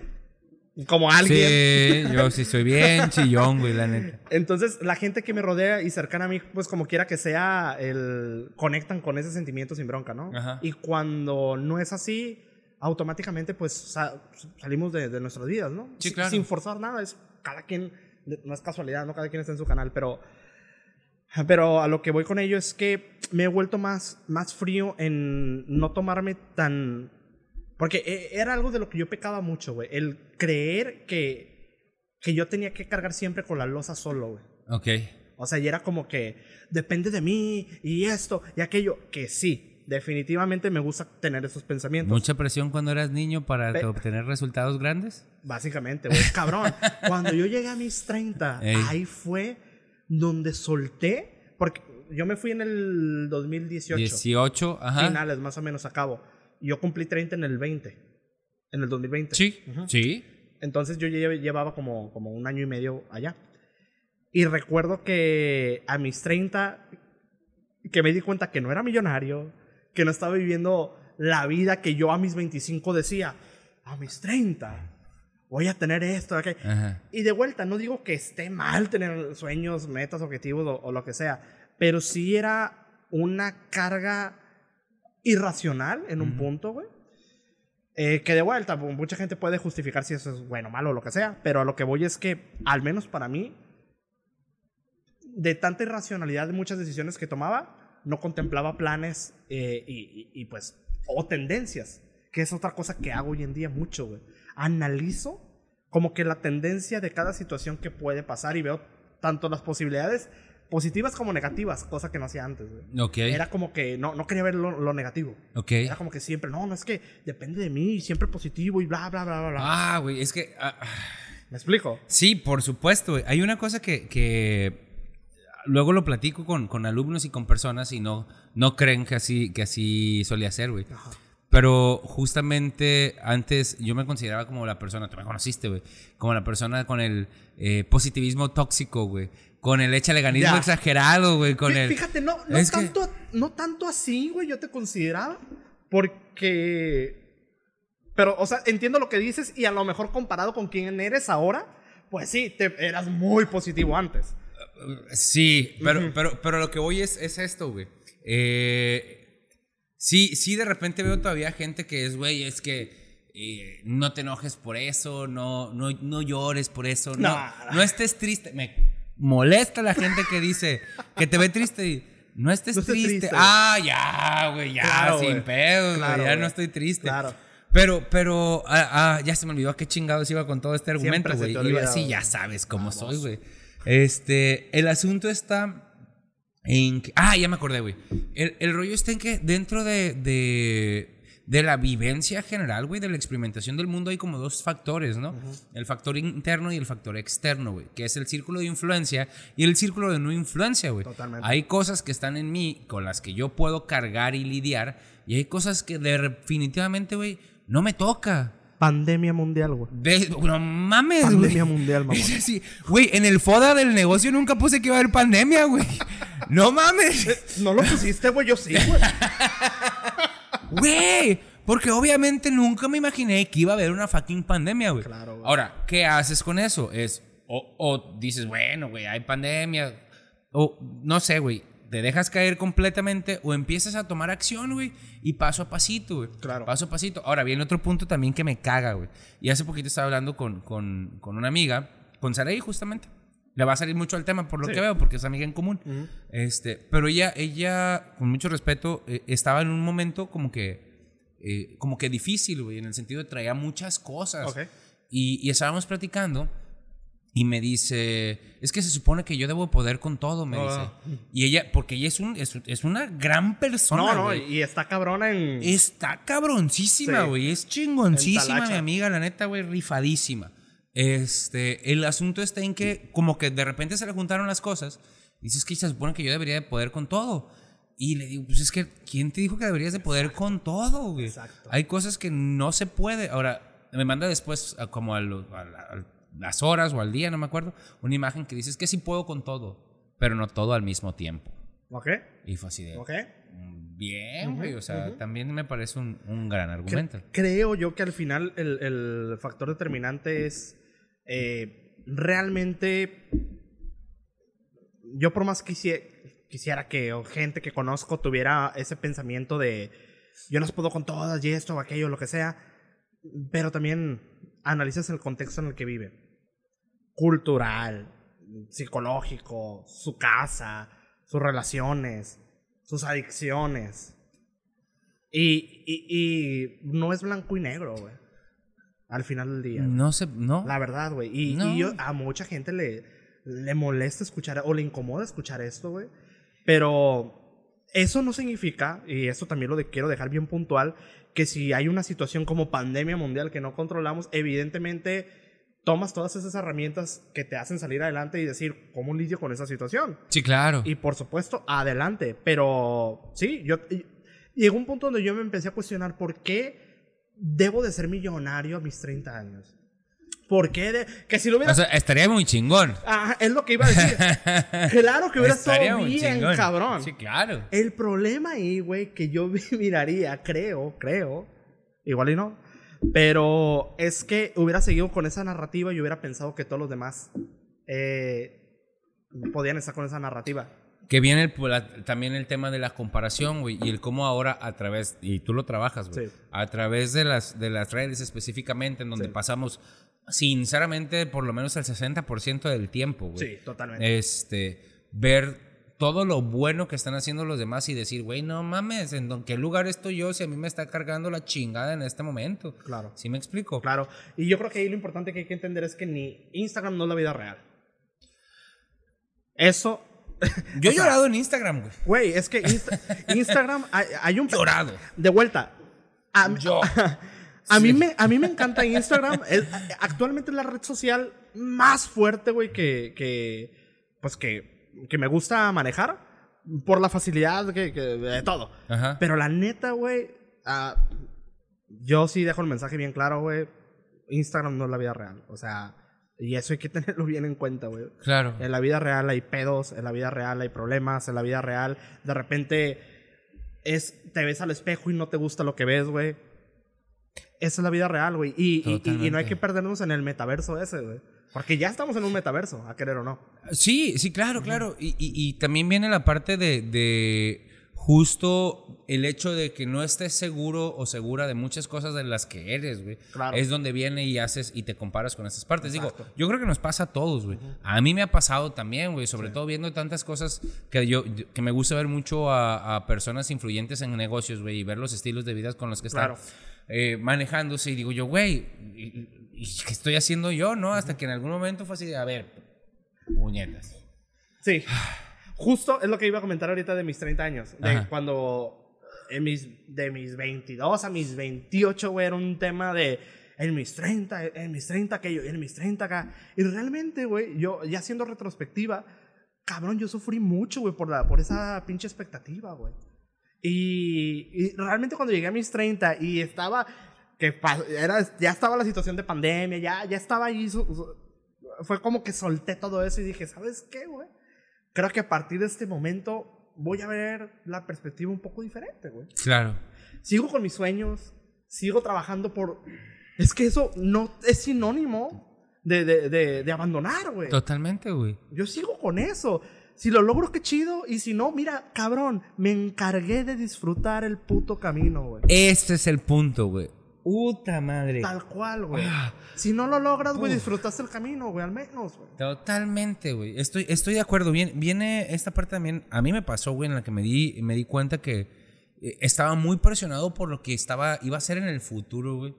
Como alguien. sí, yo sí soy bien chillón, güey, la neta. Entonces, la gente que me rodea y cercana a mí, pues como quiera que sea, el, conectan con ese sentimiento sin bronca, ¿no? Ajá. Y cuando no es así, automáticamente pues sa- salimos de, de nuestras vidas, ¿no? Sí, Sin- claro. Sin forzar nada, es cada quien, no es casualidad, ¿no? Cada quien está en su canal, pero... Pero a lo que voy con ello es que me he vuelto más, más frío en no tomarme tan... Porque e- era algo de lo que yo pecaba mucho, güey. El creer que, que yo tenía que cargar siempre con la losa solo, güey. Ok. O sea, y era como que depende de mí y esto y aquello. Que sí, definitivamente me gusta tener esos pensamientos. ¿Mucha presión cuando eras niño para Pe- obtener resultados grandes? Básicamente, güey. Cabrón. Cuando yo llegué a mis 30, Ey. ahí fue donde solté. Porque yo me fui en el 2018. 18, ajá. Finales, más o menos, a cabo. Yo cumplí 30 en el 20. En el 2020. Sí, sí. Entonces yo lle- llevaba como, como un año y medio allá. Y recuerdo que a mis 30, que me di cuenta que no era millonario, que no estaba viviendo la vida que yo a mis 25 decía, a mis 30 voy a tener esto, aquello". Ajá. Y de vuelta, no digo que esté mal tener sueños, metas, objetivos o, o lo que sea, pero sí era una carga irracional en un punto, güey. Eh, que de vuelta, mu- mucha gente puede justificar si eso es bueno, malo o lo que sea, pero a lo que voy es que, al menos para mí, de tanta irracionalidad de muchas decisiones que tomaba, no contemplaba planes eh, y, y- y, pues, o tendencias, que es otra cosa que hago hoy en día mucho, güey. Analizo como que la tendencia de cada situación que puede pasar y veo tanto las posibilidades positivas como negativas, cosa que no hacía antes, güey. Ok. Era como que no, no quería ver lo, lo negativo. ok. Era como que siempre, no, no es que depende de mí, siempre positivo y bla, bla, bla, bla, bla. Ah, güey, es que... ah, ah. ¿Me explico? Sí, por supuesto. güey. Hay una cosa que, que luego lo platico con, con alumnos y con personas y no, no creen que así, que así solía ser, güey. Pero justamente antes yo me consideraba como la persona, tú me conociste, güey, como la persona con el eh, positivismo tóxico, güey. Con el échale ganismo Ya. exagerado, güey. Con Fí- el... Fíjate, no, no, Es que- tanto, no tanto así, güey, yo te consideraba. Porque. Pero, o sea, entiendo lo que dices y a lo mejor comparado con quién eres ahora, pues sí, te, eras muy positivo antes. Sí, pero, pero, pero lo que voy es, es esto, güey. Eh, sí, sí, de repente veo todavía gente que es, güey, es que eh, no te enojes por eso, no, no, no llores por eso, no, No. no estés triste. Me molesta la gente que dice que te ve triste y no estés No triste. triste. Ah, ya, güey, ya, Claro, sin güey, Claro, ya no estoy triste. Claro. Pero, pero, ah, ah, ya se me olvidó a qué chingados iba con todo este argumento, güey. Iba así, ya sabes cómo soy, güey. Este, el asunto está en que, ah, ya me acordé, güey. El, el rollo está en que dentro de, de, de la vivencia general, güey, de la experimentación del mundo hay como dos factores, ¿no? El factor interno y el factor externo, güey, que es el círculo de influencia y el círculo de no influencia, güey. Totalmente. Hay cosas que están en mí con las que yo puedo cargar y lidiar y hay cosas que definitivamente, güey, no me toca. Pandemia mundial, güey. No mames, güey. Pandemia mundial, mamón. Sí, sí. Güey, en el FODA del negocio nunca puse que iba a haber pandemia, güey. No mames. No lo pusiste, güey, yo sí, güey. Güey. Porque obviamente nunca me imaginé que iba a haber una fucking pandemia, güey. Claro, güey. Ahora, ¿qué haces con eso? Es, o, o dices, bueno, güey, hay pandemia. O, no sé, güey. Te dejas caer completamente o empiezas a tomar acción, güey. Y paso a pasito, güey. Claro. Paso a pasito. Ahora, viene otro punto también que me caga, güey. Y hace poquito estaba hablando con, con, con una amiga, con Saraí, justamente. Le va a salir mucho al tema por lo Sí. que veo, porque es amiga en común. este, pero ella, ella, con mucho respeto, eh, estaba en un momento como que, eh, como que difícil, güey, en el sentido de traía muchas cosas. Ok. Y, y estábamos platicando y me dice, es que se supone que yo debo poder con todo, me dice. Y ella, porque ella es, un, es, es una gran persona. No, no, güey. y está cabrona en. Está cabroncísima, Sí. güey. Es chingoncísima, mi amiga, la neta, güey, rifadísima. Este, el asunto está en que, como que de repente se le juntaron las cosas. Dices que se supone que yo debería de poder con todo. Y le digo, pues es que, ¿quién te dijo que deberías de poder con todo, güey? Exacto. Hay cosas que no se puede. Ahora, me manda después, a- como a, lo- a la- a las horas o al día, no me acuerdo, una imagen que dices que sí puedo con todo, pero no todo al mismo tiempo. ¿Ok? Y fue así de, ¿Ok? "Mm, bien, güey. O sea, también me parece un, un gran argumento. Cre- creo yo que al final el, el factor determinante es eh, realmente. Yo, por más quisiera, quisiera que gente que conozco tuviera ese pensamiento de yo no puedo con todas y esto o aquello, lo que sea, pero también analizas el contexto en el que vive cultural, psicológico, su casa, sus relaciones, sus adicciones. Y, y no es blanco y negro, güey. Al final del día. No sé, no. La verdad, güey. Y, No. y yo, a mucha gente le, le molesta escuchar o le incomoda escuchar esto, güey. Pero eso no significa, y eso también lo de- quiero dejar bien puntual, que si hay una situación como pandemia mundial que no controlamos, evidentemente tomas todas esas herramientas que te hacen salir adelante y decir, ¿cómo lidio con esa situación? Sí, claro. Y por supuesto, adelante. Pero sí, yo y- llegó un punto donde yo me empecé a cuestionar por qué debo de ser millonario a mis 30 años. ¿Por qué? de- que si lo hubiera... O sea, estaría muy chingón. Ajá, es lo que iba a decir. claro que hubiera estado bien, chingón. cabrón. Sí, claro. El problema ahí, güey, que yo miraría, creo, creo, igual y no, pero es que hubiera seguido con esa narrativa y hubiera pensado que todos los demás eh, podían estar con esa narrativa. Que viene el- la- también el tema de la comparación, güey, y el cómo ahora a través, y tú lo trabajas, güey, Sí. a través de las, de las redes específicamente, en donde Sí. pasamos, sinceramente, por lo menos el 60% del tiempo, güey. Sí, totalmente. Este, ver todo lo bueno que están haciendo los demás y decir, güey, no mames, ¿en qué lugar estoy yo si a mí me está cargando la chingada en este momento? Claro. ¿Sí me explico? Claro. Y yo creo que ahí lo importante que hay que entender es que ni Instagram no es la vida real. Eso, Yo he sea, llorado en Instagram, güey. güey, es que Insta- Instagram hay, hay un... Llorado. De vuelta. A, Yo. A mí, me, a mí me encanta Instagram. Es- actualmente es la red social más fuerte, güey, que, que, pues que, que me gusta manejar. Por la facilidad que, que- de todo. Ajá. Pero la neta, güey, ah, yo sí dejo el mensaje bien claro, güey. Instagram no es la vida real. O sea, y eso hay que tenerlo bien en cuenta, güey. Claro. En la vida real hay pedos, en la vida real hay problemas, en la vida real de repente es te ves al espejo y no te gusta lo que ves, güey. Esa es la vida real, güey. Y, y- y- y no hay que perdernos en el metaverso ese, güey. Porque ya estamos en un metaverso, a querer o no. Sí, sí, claro, claro. Y, y- y también viene la parte de, de justo el hecho de que no estés seguro o segura de muchas cosas de las que eres, güey. Claro. Es donde viene y haces y te comparas con esas partes. Exacto. Digo, yo creo que nos pasa a todos, güey. A mí me ha pasado también, güey. Sobre todo viendo tantas cosas que yo que me gusta ver mucho a, a personas influyentes en negocios, güey, y ver los estilos de vida con los que están Claro. eh, manejándose. Y digo yo, güey, ¿y, y qué estoy haciendo yo, no? Hasta que en algún momento fue así de, a ver, puñetas. Sí. Justo es lo que iba a comentar ahorita de mis 30 años. De Ajá. cuando en mis, de mis 22 a mis 28, güey, era un tema de en mis 30, en mis 30 aquello, en mis 30 acá. Y realmente, güey, yo ya haciendo retrospectiva, cabrón, yo sufrí mucho, güey, por, la, por esa pinche expectativa, güey. Y, y realmente cuando llegué a mis 30 y estaba, que era, ya estaba la situación de pandemia, ya, ya estaba ahí, su- su- fue como que solté todo eso y dije, ¿sabes qué, güey? Creo que a partir de este momento voy a ver la perspectiva un poco diferente, güey. Claro. Sigo con mis sueños, sigo trabajando por... Es que eso no es sinónimo de, de, de, de abandonar, güey. Totalmente, güey. Yo sigo con eso. Si lo logro, qué chido. Y si no, mira, cabrón, me encargué de disfrutar el puto camino, güey. Este es el punto, güey. Puta madre. Tal cual, güey. Ah. Si no lo logras, güey, disfrutaste el camino, güey, al menos, güey. Totalmente, güey. Estoy, estoy de acuerdo. Viene, viene esta parte también. A mí me pasó, güey, en la que me di, me di cuenta que eh, estaba muy presionado por lo que estaba, iba a ser en el futuro, güey.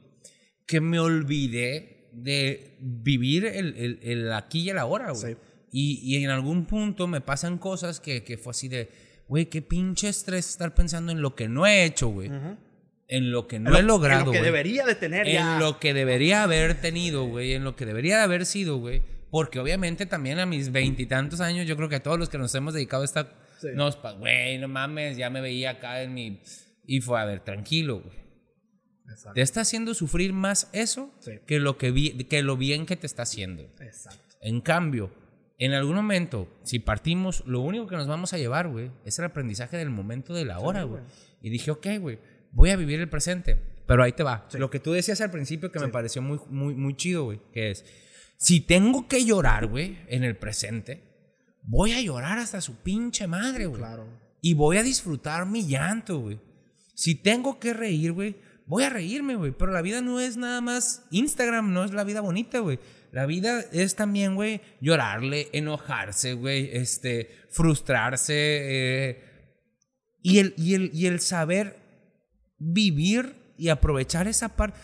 Que me olvidé de vivir el, el- el aquí y el ahora, güey. Sí. Y, y en algún punto me pasan cosas que, que fue así de, güey, qué pinche estrés estar pensando en lo que no he hecho, güey. En lo que no lo- he logrado, En lo que güey debería de tener ya. en lo que debería haber tenido, güey, en lo que debería de haber sido, güey. Porque obviamente también a mis veintitantos años, yo creo que a todos los que nos hemos dedicado a esta... Sí. Nos, güey, no mames, ya me veía acá en mi... Y fue, a ver, tranquilo, güey. Te está haciendo sufrir más eso Sí. que, lo que, vi- que lo bien que te está haciendo. Exacto. En cambio, en algún momento, si partimos, lo único que nos vamos a llevar, güey, es el aprendizaje del momento de la hora, güey. Y dije, ok, güey, voy a vivir el presente. Pero ahí te va. Lo que tú decías al principio que me pareció muy, muy, muy chido, güey, que es, si tengo que llorar, güey, en el presente, voy a llorar hasta su pinche madre, güey. Claro. Y voy a disfrutar mi llanto, güey. Si tengo que reír, güey, voy a reírme, güey. Pero la vida no es nada más Instagram, no es la vida bonita, güey. La vida es también, güey, llorarle, enojarse, güey, este, frustrarse. eh, y, el, y, el, y el saber vivir y aprovechar esa parte.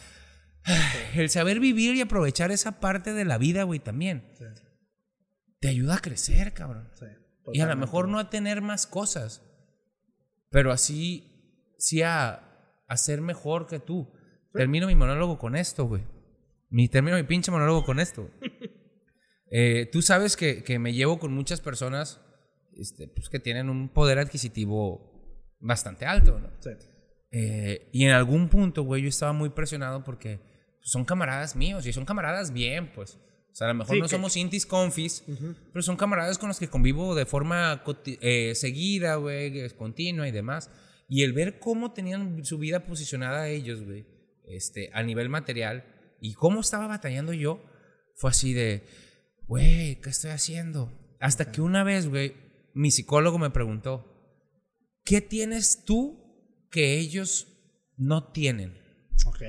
El saber vivir y aprovechar esa parte de la vida, güey, también. Sí. Te ayuda a crecer, cabrón. Sí. Y a lo mejor no a tener más cosas, pero así, sí a, a ser mejor que tú. Termino mi monólogo con esto, güey. Mi, termino mi pinche monólogo con esto. Eh, tú sabes que, que me llevo con muchas personas este, pues, que tienen un poder adquisitivo bastante alto, ¿no? Sí. Eh, y en algún punto, güey, yo estaba muy presionado porque son camaradas míos y son camaradas bien, pues. O sea, a lo mejor Sí, no que- somos intis confis, pero son camaradas con los que convivo de forma eh, seguida, güey, continua y demás. Y el ver cómo tenían su vida posicionada ellos, güey, este, a nivel material y cómo estaba batallando yo, fue así de, güey, ¿qué estoy haciendo? Hasta que una vez, güey, mi psicólogo me preguntó, ¿qué tienes tú que ellos no tienen? Ok.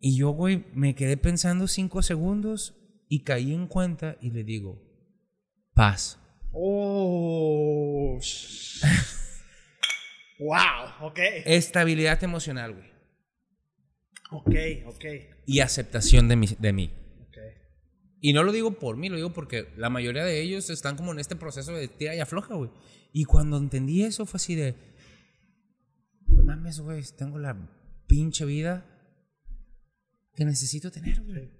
Y yo, güey, me quedé pensando cinco segundos y caí en cuenta y le digo, paz. Oh. wow. Ok. Estabilidad emocional, güey. Ok, ok. Y aceptación de, mi, de mí. Ok. Y no lo digo por mí, lo digo porque la mayoría de ellos están como en este proceso de tira y afloja, güey. Y cuando entendí eso fue así de, no mames, güey, tengo la pinche vida que necesito tener, güey.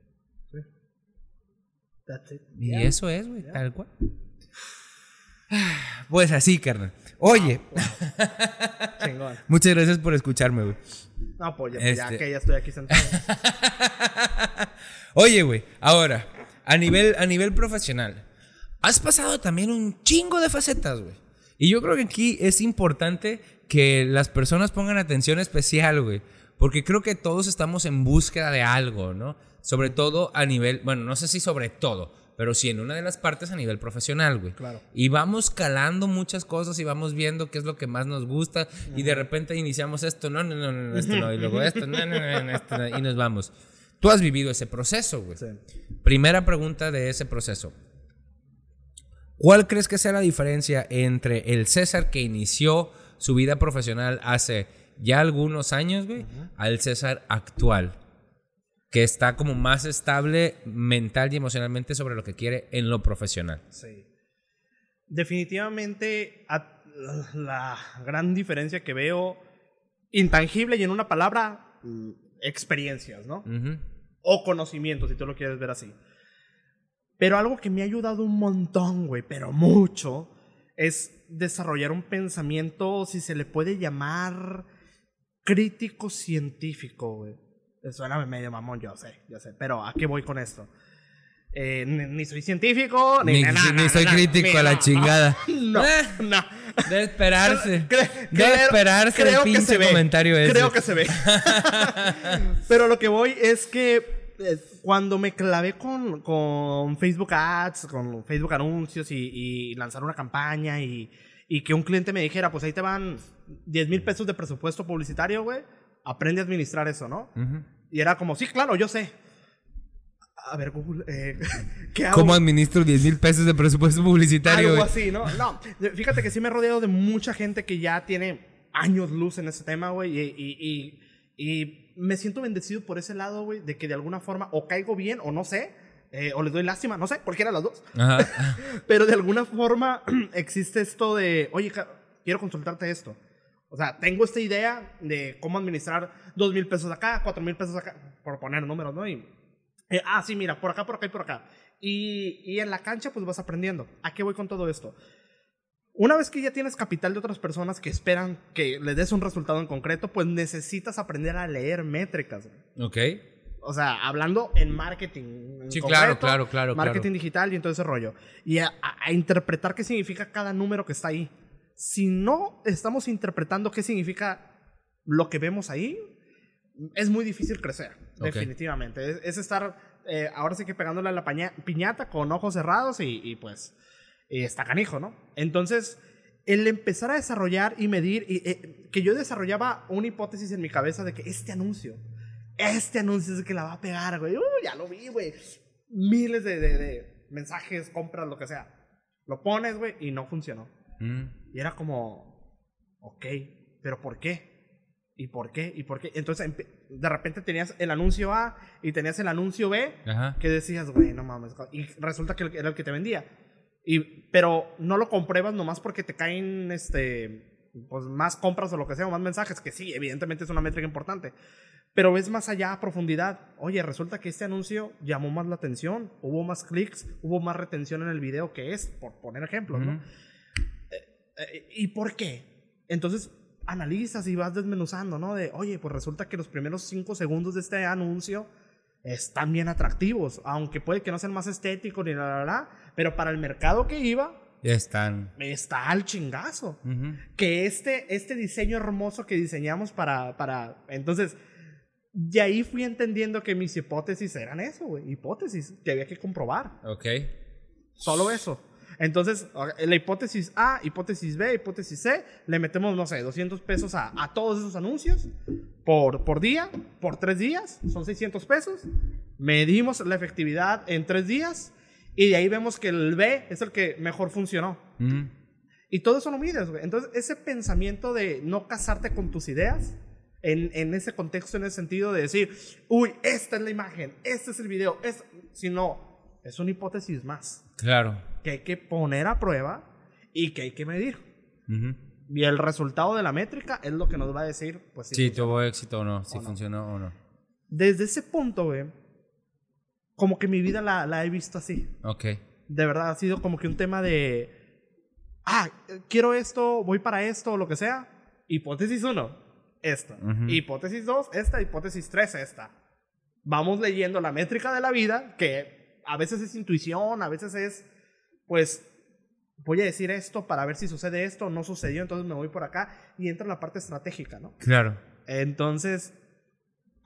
It. Y Yeah. eso es, güey, tal cual. Pues así, carnal. Oye, Chingón. muchas gracias por escucharme, güey. No, pues ya, ya Este- que ya estoy aquí sentado. Oye, güey, ahora, a nivel, a nivel profesional, has pasado también un chingo de facetas, güey. Y yo creo que aquí es importante que las personas pongan atención especial, güey. Porque creo que todos estamos en búsqueda de algo, ¿no? Sobre todo a nivel, bueno, no sé si sobre todo, pero sí en una de las partes a nivel profesional, güey. Claro. Y vamos calando muchas cosas y vamos viendo qué es lo que más nos gusta. Y de repente iniciamos esto, no, no, no, no, esto no. Y luego esto, no, no, no, no, esto no. Y nos vamos. Tú has vivido ese proceso, güey. Sí. Primera pregunta de ese proceso. ¿Cuál crees que sea la diferencia entre el César que inició su vida profesional hace ya algunos años, güey, al César actual? Que está como más estable mental y emocionalmente sobre lo que quiere en lo profesional. Sí. Definitivamente la gran diferencia que veo, intangible y en una palabra, mm, experiencias, ¿no? O conocimiento, si tú lo quieres ver así. Pero algo que me ha ayudado un montón, güey, pero mucho, es desarrollar un pensamiento, si se le puede llamar crítico científico, güey. Suena medio mamón, yo sé, yo sé. Pero ¿a qué voy con esto? Eh, ni, ni soy científico, ni, Ni, na- na- ni na- soy na- crítico a la no, chingada. No, Eh, no. De esperarse. Cre- de creo- esperarse el creo que pinche se ve. comentario ese. Creo que se ve. Pero lo que voy es que eh, cuando me clavé con, con Facebook Ads, con Facebook Anuncios y, y lanzar una campaña y, y que un cliente me dijera, pues ahí te van 10 mil pesos de presupuesto publicitario, güey, aprende a administrar eso, ¿no? Ujú. Y era como, sí, claro, yo sé. A ver, Google, eh, ¿qué hago? ¿Cómo administro 10 mil pesos de presupuesto publicitario, Algo güey? así, ¿no? No, fíjate que sí me he rodeado de mucha gente que ya tiene años luz en ese tema, güey, y, y- y- me siento bendecido por ese lado, güey, de que de alguna forma o caigo bien o no sé, eh, o les doy lástima, no sé, cualquiera de las dos, Ajá. pero de alguna forma existe esto de, oye, quiero consultarte esto. O sea, tengo esta idea de cómo administrar dos mil pesos acá, cuatro mil pesos acá, por poner números, ¿no? Y, eh, ah, sí, mira, por acá, por acá y por acá. Y, y en la cancha, pues vas aprendiendo. ¿A qué voy con todo esto? Una vez que ya tienes capital de otras personas que esperan que le des un resultado en concreto, pues necesitas aprender a leer métricas. güey. ok. O sea, hablando en marketing. en Sí, concreto, claro, claro, claro, Marketing claro. digital y en todo ese rollo. Y a, a- interpretar qué significa cada número que está ahí. Si no estamos interpretando qué significa lo que vemos ahí, es muy difícil crecer. Ok. Definitivamente. Es, es estar eh, ahora sí que pegándole a la paña- piñata con ojos cerrados y, y pues y está canijo, ¿no? Entonces, el empezar a desarrollar y medir, y, eh, que yo desarrollaba una hipótesis en mi cabeza de que este anuncio, este anuncio es el que la va a pegar, güey. Uh, ya lo vi, güey. Miles de, de- de mensajes, compras, lo que sea. Lo pones, güey, y no funcionó. Mm. Y era como, ok, pero ¿por qué? ¿Y por qué? ¿Y por qué? Entonces, de repente tenías el anuncio A y tenías el anuncio B Ajá. que decías, güey, no mames. Y resulta que era el que te vendía. Y, pero no lo compruebas nomás porque te caen este, pues, más compras o lo que sea, o más mensajes, que sí, evidentemente es una métrica importante. Pero ves más allá a profundidad. Oye, resulta que este anuncio llamó más la atención, hubo más clics, hubo más retención en el video que es, por poner ejemplos, ¿no? Ujú. Eh, ¿Y por qué? Entonces, analizas y vas desmenuzando, ¿no? De, oye, pues resulta que los primeros cinco segundos de este anuncio están bien atractivos, aunque puede que no sean más estéticos ni nada, la, pero para el mercado que iba, están. Está al chingazo. Que este, este diseño hermoso que diseñamos para, para... Entonces, de ahí fui entendiendo que mis hipótesis eran eso, güey. Hipótesis que había que comprobar. Ok. Solo eso. Entonces, la hipótesis A, hipótesis B, hipótesis C, le metemos, no sé, 200 pesos a, a todos esos anuncios por, por día, por tres días, son 600 pesos. Medimos la efectividad en tres días y de ahí vemos que el B es el que mejor funcionó. Ujú. Y todo eso lo mides, güey. Entonces, ese pensamiento de no casarte con tus ideas, en, en ese contexto, en ese sentido de decir, uy, esta es la imagen, este es el video, es... sino, es una hipótesis más Claro. que hay que poner a prueba y que hay que medir. Ujú. Y el resultado de la métrica es lo que nos va a decir, pues sí. Si funciona. tuvo éxito o no, si no. funcionó o no. Desde ese punto, güey, como que mi vida la, la he visto así. Ok. De verdad, ha sido como que un tema de, ah, quiero esto, voy para esto, o lo que sea. Hipótesis 1, esta. Ujú. Hipótesis 2, esta. Hipótesis 3, esta. Vamos leyendo la métrica de la vida, que a veces es intuición, a veces es, pues, voy a decir esto para ver si sucede esto, no sucedió, entonces me voy por acá. Y entra la parte estratégica, ¿no? Claro. Entonces,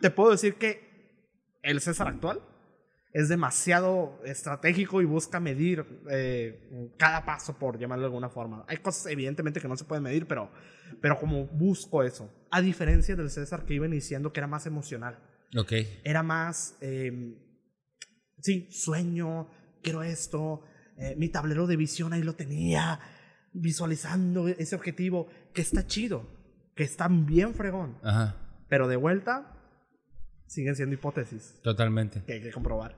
te puedo decir que el César actual es demasiado estratégico y busca medir eh, cada paso, por llamarlo de alguna forma. Hay cosas evidentemente que no se pueden medir, pero, pero como busco eso. A diferencia del César que iba iniciando, que era más emocional. Ok. Era más, eh, sí, sueño, quiero esto, eh, mi tablero de visión ahí lo tenía, visualizando ese objetivo, que está chido, que está bien fregón. Ajá. Pero de vuelta, siguen siendo hipótesis Totalmente. que hay que comprobar.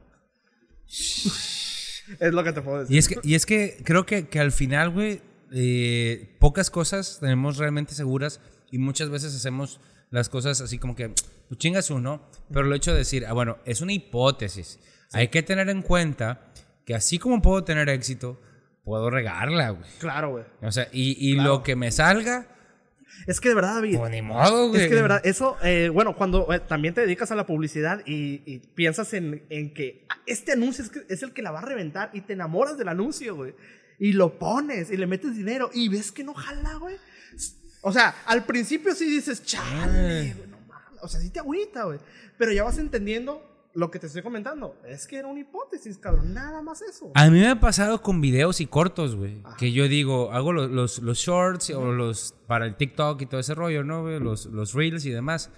es lo que te puedo decir. Y es que, y es que creo que, que al final, güey, eh, pocas cosas tenemos realmente seguras y muchas veces hacemos las cosas así como que, pues chingas uno, pero el hecho de decir, ah, bueno, es una hipótesis. Hay que tener en cuenta que así como puedo tener éxito, puedo regarla, güey. Claro, güey. O sea, y, y Claro. lo que me salga, Es que de verdad, David. pues ni modo, güey. Es que de verdad, eso, eh, bueno, cuando eh, también te dedicas a la publicidad y, y piensas en, en que este anuncio es, que- es el que la va a reventar y te enamoras del anuncio, güey. Y lo pones y le metes dinero y ves que no jala, güey. O sea, al principio sí dices, chale, güey, no mames. O sea, sí te agüita, güey. Pero ya vas entendiendo lo que te estoy comentando. Es que era una hipótesis, cabrón. Nada más eso. A mí me ha pasado con videos y cortos, güey. Que yo digo, hago los, los, los shorts o los para el TikTok y todo ese rollo, ¿no, güey? Los, los reels y demás.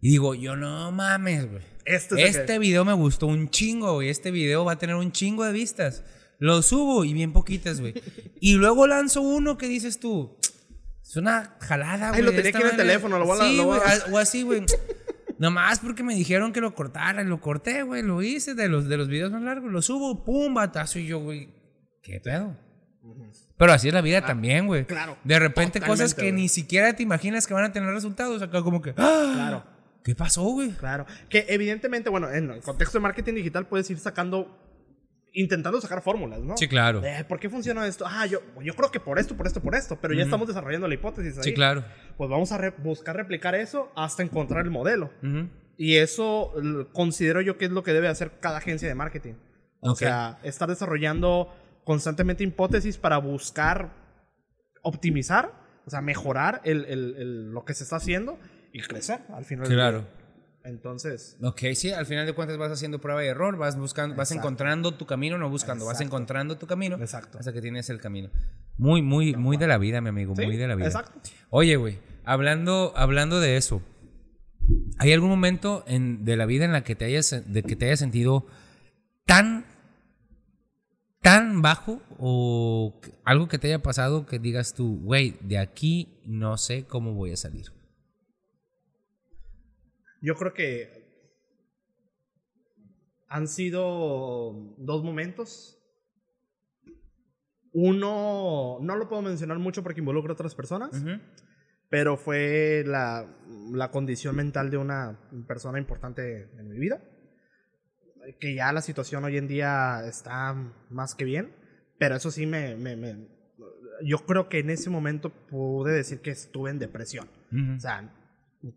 Y digo, yo no mames, güey. Este es Este video me gustó un chingo, güey. Este video va a tener un chingo de vistas. Lo subo y bien poquitas, güey. Y luego lanzo uno que dices tú. Es una jalada, güey. Ay, lo tenía aquí en el madre". teléfono, lo voy a- Sí, lo voy a- O así, güey. Nomás porque me dijeron que lo cortara. Lo corté, güey. Lo hice de los, de los videos más largos. Lo subo, pum, batazo. Y yo, güey, ¿qué pedo? Pero así es la vida también, güey. Claro. De repente cosas que ni siquiera te imaginas que van a tener resultados. Acá como que, ¡ah! Claro. ¿Qué pasó, güey? Claro. Que evidentemente, bueno, en el contexto de marketing digital puedes ir sacando, intentando sacar fórmulas, ¿no? Sí, claro. Eh, ¿Por qué funciona esto? Ah, yo, yo creo que por esto, por esto, por esto, pero ya estamos desarrollando la hipótesis ahí. Sí, claro. Pues vamos a re- buscar replicar eso hasta encontrar el modelo. Y eso considero yo que es lo que debe hacer cada agencia de marketing. O sea, estar desarrollando constantemente hipótesis para buscar optimizar, o sea, mejorar el- el- el- lo que se está haciendo y crecer al final. Claro. Entonces, Ok, sí, al final de cuentas vas haciendo prueba y error, vas buscando, vas Exacto. encontrando tu camino, no buscando, vas encontrando tu camino Exacto. hasta que tienes el camino. Muy, muy, muy de la vida, mi amigo, Sí, muy de la vida. exacto. Oye, güey, hablando, hablando de eso, ¿hay algún momento en, de la vida en la que te hayas, de que te hayas sentido tan, tan bajo o algo que te haya pasado que digas tú, güey, de aquí no sé cómo voy a salir? Yo creo que han sido dos momentos. Uno, no lo puedo mencionar mucho porque involucra a otras personas, Ujú. pero fue la, la condición mental de una persona importante en mi vida. Que ya la situación hoy en día está más que bien, pero eso sí me... me- me- yo creo que en ese momento pude decir que estuve en depresión. Ujú. O sea,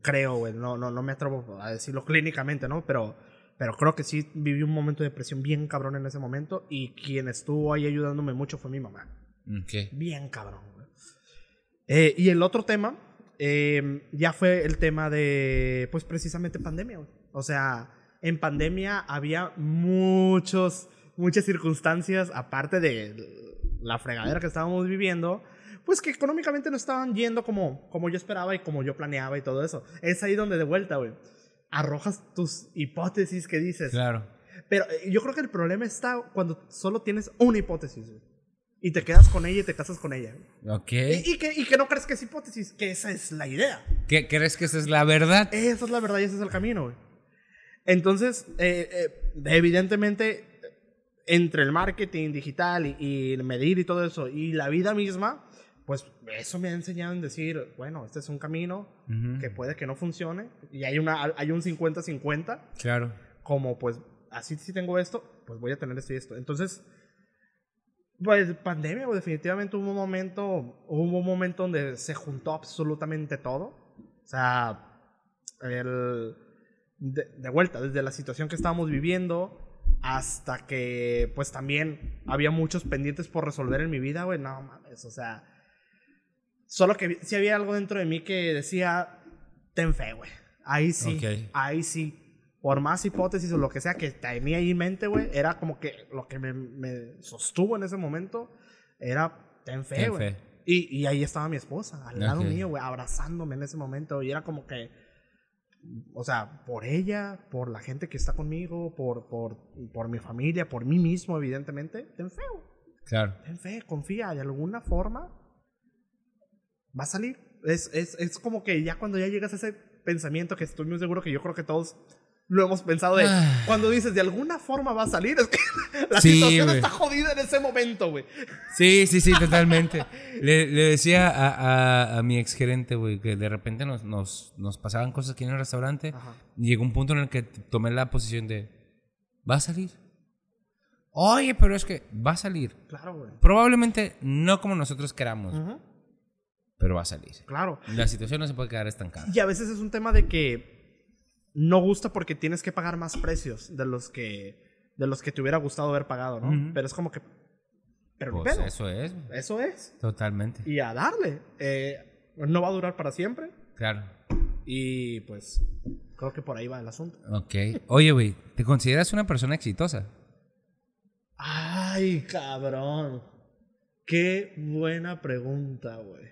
creo, güey, no, no, no me atrevo a decirlo clínicamente, ¿no? Pero, pero creo que sí viví un momento de depresión bien cabrón en ese momento y quien estuvo ahí ayudándome mucho fue mi mamá. Ok. Bien cabrón, güey. Eh, y el otro tema eh, ya fue el tema de, pues precisamente pandemia, güey. O sea, en pandemia había muchos, muchas circunstancias, aparte de la fregadera que estábamos viviendo, pues que económicamente no estaban yendo como, como yo esperaba y como yo planeaba y todo eso. Es ahí donde de vuelta, güey, arrojas tus hipótesis que dices. Claro. Pero eh, yo creo que el problema está cuando solo tienes una hipótesis, güey. Y te quedas con ella y te casas con ella. Ok. Y, y que, y que no crees que es hipótesis, que esa es la idea. ¿Qué crees que esa es la verdad? Esa es la verdad y ese es el camino, güey. Entonces, eh, eh, evidentemente, entre el marketing digital y, y medir y todo eso, y la vida misma, pues eso me ha enseñado en decir, bueno, este es un camino que puede que no funcione, y hay, una, hay un 50-50, Claro. como pues así si tengo esto, pues voy a tener esto y esto. Entonces, pues pandemia, güey, definitivamente hubo un momento, hubo un momento donde se juntó absolutamente todo. O sea, el, de, de vuelta, desde la situación que estábamos viviendo hasta que pues también había muchos pendientes por resolver en mi vida, güey, no mames, o sea, solo que si había algo dentro de mí que decía, ten fe, güey, ahí sí, Ok. ahí sí. Por más hipótesis o lo que sea que tenía ahí en mente, güey, era como que lo que me, me sostuvo en ese momento era ten fe, güey. Y, y ahí estaba mi esposa, al lado mío, güey, abrazándome en ese momento. Y era como que, o sea, por ella, por la gente que está conmigo, por, por, por mi familia, por mí mismo, evidentemente, ten fe, güey. Claro. Ten fe, confía, de alguna forma va a salir. Es, es, es como que ya cuando ya llegas a ese pensamiento que estoy muy seguro que yo creo que todos lo hemos pensado de Ah. cuando dices de alguna forma va a salir, es que la Sí, situación está jodida en ese momento, güey. Sí, sí, sí, totalmente. le, le decía a, a, a mi ex gerente, güey, que de repente nos, nos, nos pasaban cosas aquí en el restaurante. Ajá. Y llegó un punto en el que tomé la posición de, ¿va a salir? Oye, pero es que va a salir. Claro, güey. Probablemente no como nosotros queramos, Ujú, pero va a salir. Claro. La situación no se puede quedar estancada. Y a veces es un tema de que no gusta porque tienes que pagar más precios de los que de los que te hubiera gustado haber pagado, ¿no? Pero es como que pero Pues pedo. eso es, Eso es. totalmente. Y a darle. Eh, no va a durar para siempre. Claro. Y pues creo que por ahí va el asunto. Ok. Oye, güey, ¿te consideras una persona exitosa? Ay, cabrón. Qué buena pregunta, güey.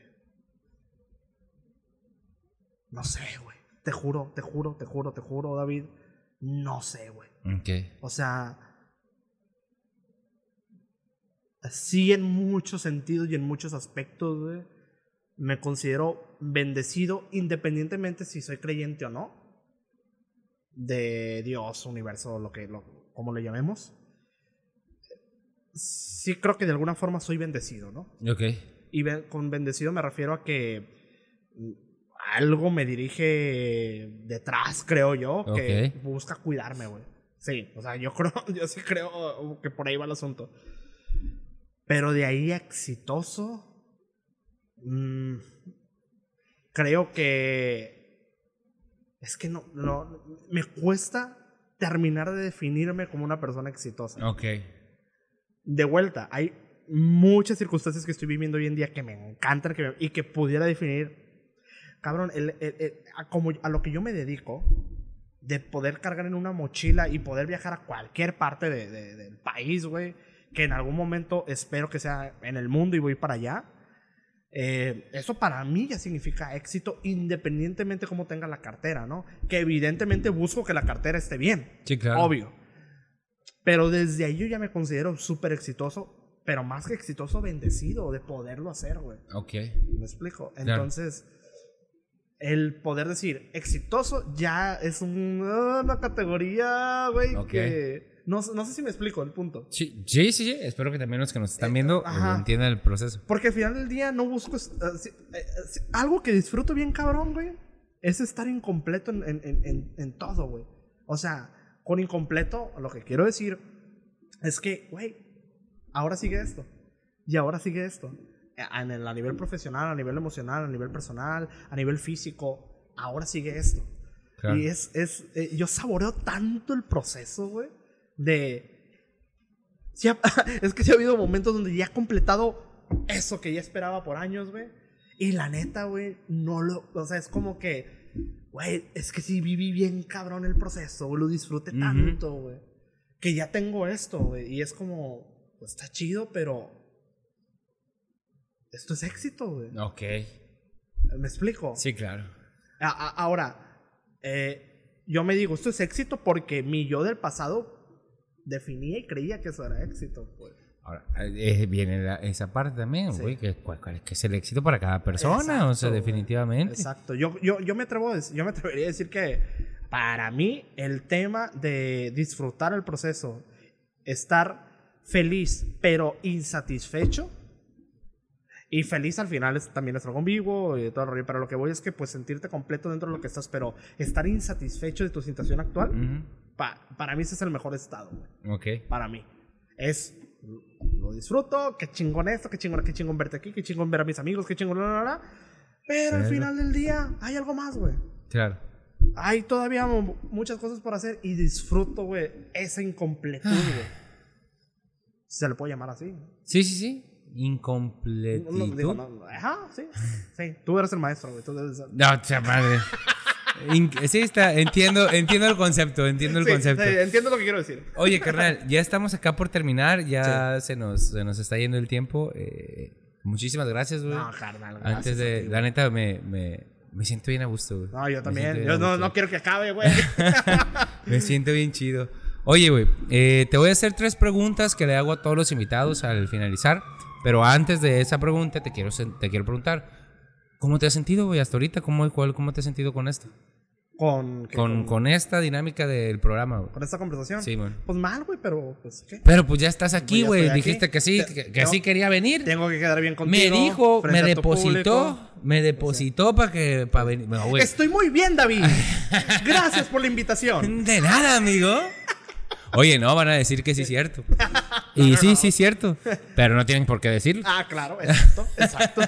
No sé, güey. Te juro, te juro, te juro, te juro, David. No sé, güey. Ok. O sea, sí en muchos sentidos y en muchos aspectos, güey, me considero bendecido independientemente si soy creyente o no de Dios, universo, lo que, lo, como le llamemos. Sí creo que de alguna forma soy bendecido, ¿no? Ok. Y con bendecido me refiero a que algo me dirige detrás, creo yo, que Ok. busca cuidarme, güey. Sí, o sea, yo creo, yo sí creo que por ahí va el asunto. Pero de ahí exitoso, mm, creo que es que no, no, me cuesta terminar de definirme como una persona exitosa Ok. de vuelta, hay muchas circunstancias que estoy viviendo hoy en día que me encantan que me- y que pudiera definir, cabrón, el- el- el- a, como, a lo que yo me dedico, de poder cargar en una mochila y poder viajar a cualquier parte de- de- del país, güey, que en algún momento espero que sea en el mundo y voy para allá. eh, eso para mí ya significa éxito independientemente cómo tenga la cartera, ¿no? Que evidentemente busco que la cartera esté bien. Sí, claro. Obvio. Pero desde ahí yo ya me considero súper exitoso, pero más que exitoso, bendecido de poderlo hacer, güey. Ok. ¿Me explico? Entonces, el poder decir exitoso ya es un- una categoría, güey, que... No, no sé si me explico el punto. Sí, sí, sí, sí. Espero que también los que nos están viendo eh, entiendan el proceso. Porque al final del día no busco... es- eh, si- eh, si- algo que disfruto bien cabrón, güey, es estar incompleto en, en- en- en- en todo, güey. O sea, con incompleto, lo que quiero decir es que, güey, ahora sigue esto. Y ahora sigue esto. A, en el- a nivel profesional, a nivel emocional, a nivel personal, a nivel físico, ahora sigue esto. Claro. Y es, es eh, yo saboreo tanto el proceso, güey, de... sí ha- es que sí ha habido momentos donde ya he completado eso que ya esperaba por años, güey. Y la neta, güey, no lo... O sea, es como que... Güey, es que sí viví bien cabrón el proceso, güey, lo disfruté Ujú. tanto, güey. Que ya tengo esto, güey. Y es como... Pues está chido, pero... Esto es éxito, güey. Ok. ¿Me explico? Sí, claro. A- a- ahora, eh, yo me digo, esto es éxito porque mi yo del pasado definía y creía que eso era éxito. Pues. Ahora, eh, viene la- esa parte también, Sí. güey, que, cuál- cuál- que es el éxito para cada persona, o sea, Exacto, güey. definitivamente. Exacto. Yo, yo, yo, me atrevo a yo me atrevería a decir que para mí el tema de disfrutar el proceso, estar feliz pero insatisfecho, y feliz al final es, también es algo vivo y todo el rollo, pero lo que voy es que pues sentirte completo dentro de lo que estás, pero estar insatisfecho de tu situación actual, Ujú. pa- para mí ese es el mejor estado, güey. Ok. para mí. Es, lo disfruto, qué chingón esto, qué chingón, qué chingón verte aquí, qué chingón ver a mis amigos, qué chingón, la, la, la. Pero al final del día hay algo más, güey. Claro. Hay todavía mu- muchas cosas por hacer y disfruto, güey, esa incompletud, Ah. güey. Se le puede llamar así. Sí, sí, sí. No, Incompletito. no, digo, no, no, ajá, sí. Sí, tú eres el maestro, güey. Tú No, cha madre. In- sí, está, entiendo, entiendo el concepto, entiendo el Sí, concepto. sí, entiendo lo que quiero decir. Oye, carnal, ya estamos acá por terminar, ya se, nos, se nos está yendo el tiempo. eh, muchísimas gracias, güey. No, carnal, gracias Antes de, ti, la neta, me, me, me siento bien a gusto, güey. No, yo también. Yo no, no quiero que acabe, güey. Me siento bien chido. Oye, güey, eh, te voy a hacer tres preguntas que le hago a todos los invitados al finalizar. Pero antes de esa pregunta, te quiero, te quiero preguntar, ¿cómo te has sentido, güey, hasta ahorita? ¿Cómo, cuál, ¿Cómo te has sentido con esto? con. Con, con esta dinámica del programa, güey. con esta conversación. Sí, güey. Pues mal, güey, pero pues ¿qué? Pero pues ya estás aquí, Pues güey. Dijiste que sí, Te- que, que no. sí quería venir. Tengo que quedar bien Me contigo. dijo, me a tu depositó, me depositó para que, para venir. No. Estoy muy bien, David. Gracias por la invitación. De nada, amigo. Oye, no, van a decir que sí es cierto. Y sí, sí es cierto. Pero no tienen por qué decirlo. Ah, claro, exacto, exacto.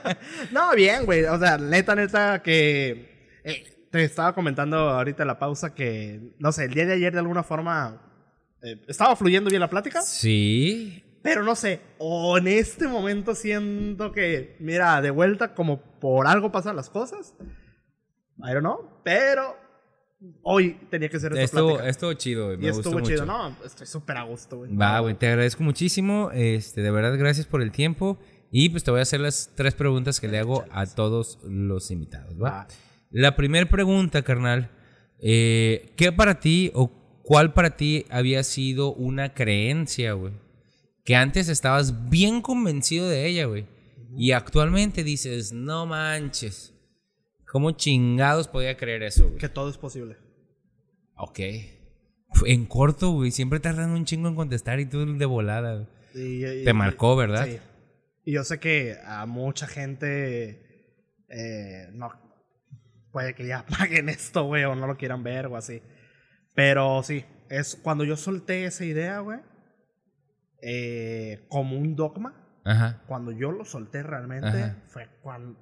no, bien, güey. O sea, neta, neta, que eh, te estaba comentando ahorita en la pausa que, no sé, el día de ayer de alguna forma eh, estaba fluyendo bien la plática. Sí. Pero no sé, o en este momento siento que, mira, de vuelta como por algo pasan las cosas. I don't know, pero hoy tenía que ser esta Estuvo, plática. estuvo chido, güey. y Me gustó estuvo chido, mucho. no, estoy súper a gusto, güey. Va, güey, te agradezco muchísimo. Este, de verdad, gracias por el tiempo. Y pues te voy a hacer las tres preguntas que le hago a todos los invitados. La primera pregunta, carnal. eh, ¿Qué para ti o cuál para ti había sido una creencia, güey? Que antes estabas bien convencido de ella, güey. Y actualmente dices, no manches. ¿Cómo chingados podía creer eso, güey? Que todo es posible. Ok. En corto, güey. Siempre tardan un chingo en contestar y tú de volada. Y- y- Te marcó, ¿verdad? Sí. Y yo sé que a mucha gente eh, no puede que ya paguen esto, güey, o no lo quieran ver o así. Pero sí, es cuando yo solté esa idea, güey, eh, como un dogma, Ajá. cuando yo lo solté realmente, Ajá. fue cuando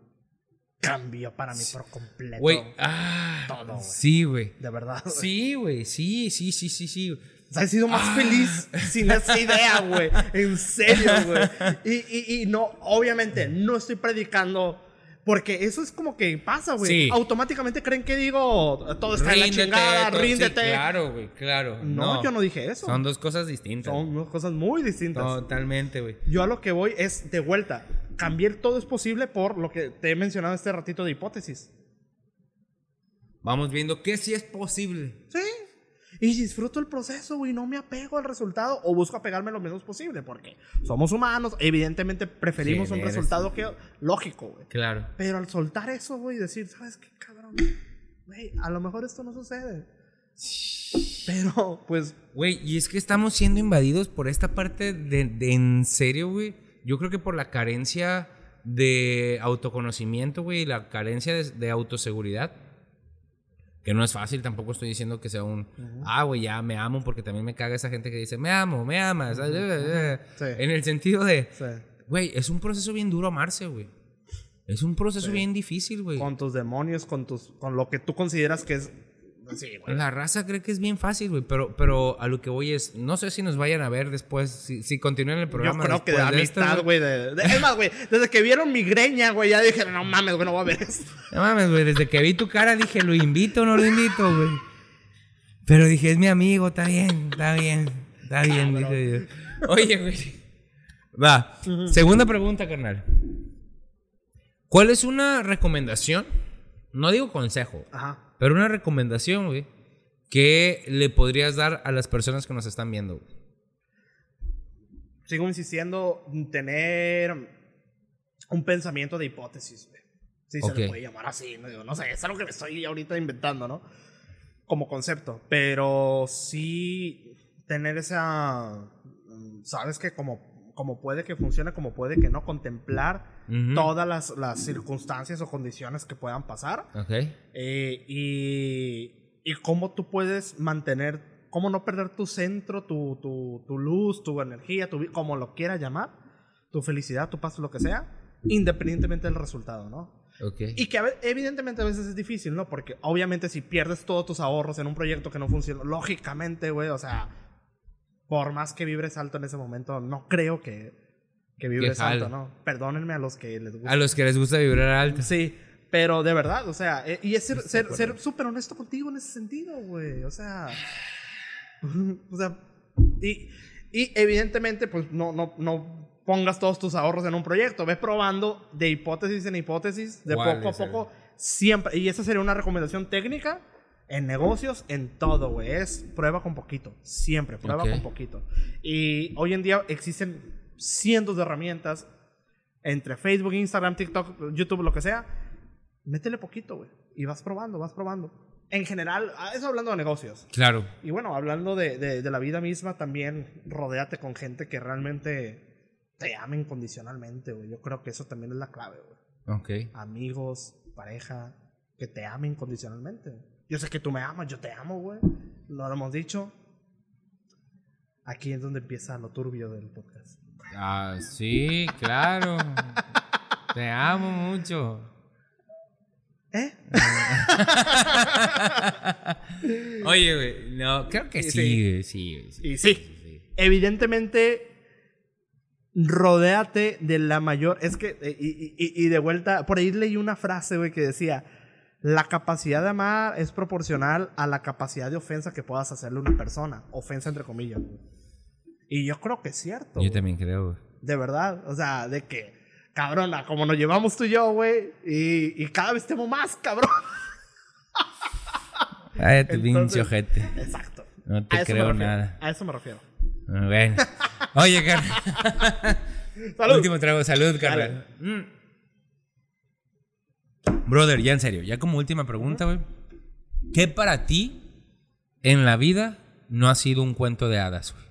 cambió para mí por completo. Güey, ah. Todo, güey. Sí, güey. De verdad. güey. Sí, güey. Sí, sí, sí, sí, sí. O sea, he sido más Ah. feliz sin esa idea, güey. En serio, güey. Y, y, y no, obviamente, no estoy predicando. Porque eso es como que pasa, güey. Sí. Automáticamente creen que digo, todo está en la chingada, todo- sí, ríndete. claro, güey, claro. No, yo no dije eso. Son dos cosas distintas. Son dos cosas muy distintas. Totalmente, güey. Yo a lo que voy es de vuelta. Cambiar todo es posible por lo que te he mencionado este ratito de hipótesis. Vamos viendo que sí es posible. Sí. Y disfruto el proceso, güey. No me apego al resultado o busco apegarme lo menos posible porque somos humanos. Evidentemente preferimos ¿Quién un resultado que lógico, güey. Claro. Pero al soltar eso, güey, decir, ¿sabes qué, cabrón? Güey, a lo mejor esto no sucede. Pero, pues, Güey, y es que estamos siendo invadidos por esta parte de, de en serio, güey. Yo creo que por la carencia de autoconocimiento, güey, y la carencia de, de autoseguridad. Que no es fácil, tampoco estoy diciendo que sea un, ah, güey, ya me amo, porque también me caga esa gente que dice, me amo, me amas. Sí. En el sentido de, sí. güey, es un proceso bien duro amarse, güey. Es un proceso bien difícil, güey. Con tus demonios, con tus con lo que tú consideras que es sí, güey. La raza cree que es bien fácil, güey, pero, pero a lo que voy es, no sé si nos vayan a ver después, si, si continúan el Yo programa. creo que de amistad, güey. Es más, güey, desde que vieron mi greña, güey, ya dijeron, no mames, güey, no voy a ver esto. No mames, güey, desde que vi tu cara dije, ¿lo invito o no lo invito, güey? Pero dije, es mi amigo, está bien, está bien, está bien, dije yo. Oye, güey. Va, segunda pregunta, carnal. ¿Cuál es una recomendación? No digo consejo, Ajá. Pero una recomendación, güey, que le podrías dar a las personas que nos están viendo. güey? Sigo insistiendo en tener un pensamiento de hipótesis, güey. Si se Ok. le puede llamar así, no, digo, no sé, es algo que me estoy ahorita inventando, ¿no? Como concepto. Pero sí tener esa. Sabes que como, como puede que funcione, como puede que no, contemplar todas las, las circunstancias o condiciones que puedan pasar. Ok. Eh, y, y cómo tú puedes mantener, cómo no perder tu centro, tu, tu, tu luz, tu energía, tu, como lo quieras llamar, tu felicidad, tu paz, lo que sea, independientemente del resultado, ¿no? Ok. Y que a evidentemente a veces es difícil, ¿no? Porque obviamente si pierdes todos tus ahorros en un proyecto que no funciona, lógicamente, güey, o sea, por más que vibres alto en ese momento, no creo que, que vibres alto, ¿no? Perdónenme a los que les gusta. A los que les gusta vibrar alto. Sí, pero de verdad, o sea, eh, y es ser ser ser súper honesto contigo en ese sentido, güey, o sea, o sea, y, y evidentemente, pues no, no, no pongas todos tus ahorros en un proyecto, ves probando de hipótesis en hipótesis, de ¿Cuál poco a es el- poco, siempre, y esa sería una recomendación técnica. En negocios, en todo, güey. Es prueba con poquito. Siempre, prueba con poquito. Y hoy en día existen cientos de herramientas entre Facebook, Instagram, TikTok, YouTube, lo que sea, métele poquito, güey. Y vas probando, vas probando. En general, ah, eso hablando de negocios. Claro. Y bueno, hablando de, de- de la vida misma, también rodéate con gente que realmente te ame incondicionalmente, güey. Yo creo que eso también es la clave, güey. Ok. Amigos, pareja, que te ame incondicionalmente. Yo sé que tú me amas, yo te amo, güey. Lo hemos dicho. Aquí es donde empieza lo turbio del podcast. Ah, sí, claro. Te amo mucho. ¿Eh? Oye, güey, no, creo que Sí, sí, sí. güey, sí, güey, sí. Y sí, evidentemente, rodéate de la mayor. Es que, eh, y, y- y de vuelta, por ahí leí una frase, güey, que decía: La capacidad de amar es proporcional a la capacidad de ofensa que puedas hacerle a una persona. Ofensa entre comillas. güey. Y yo creo que es cierto. Yo güey. también creo, güey. De verdad. O sea, de que, cabrona, como nos llevamos tú y yo, güey, y, y cada vez temo más, cabrón. Cállate, Entonces- pinche ojete. Exacto. No te creo nada. A eso me refiero. Bueno. Oye, carnal. Salud. Último trago. Salud, carnal. Brother, ya en serio. Ya como última pregunta, güey. ¿Qué para ti en la vida no ha sido un cuento de hadas, güey?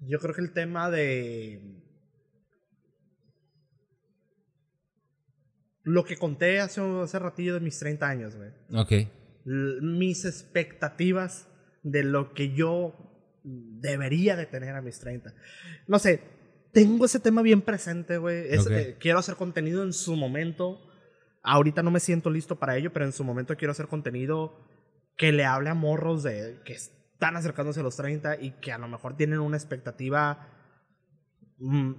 Yo creo que el tema de. Lo que conté hace, hace ratillo de mis 30 años, güey. Ok. L- Mis expectativas de lo que yo debería de tener a mis 30. No sé, tengo ese tema bien presente, güey. Es- eh, quiero hacer contenido en su momento. Ahorita no me siento listo para ello, pero en su momento quiero hacer contenido que le hable a morros de que están acercándose a los 30 y que a lo mejor tienen una expectativa mm,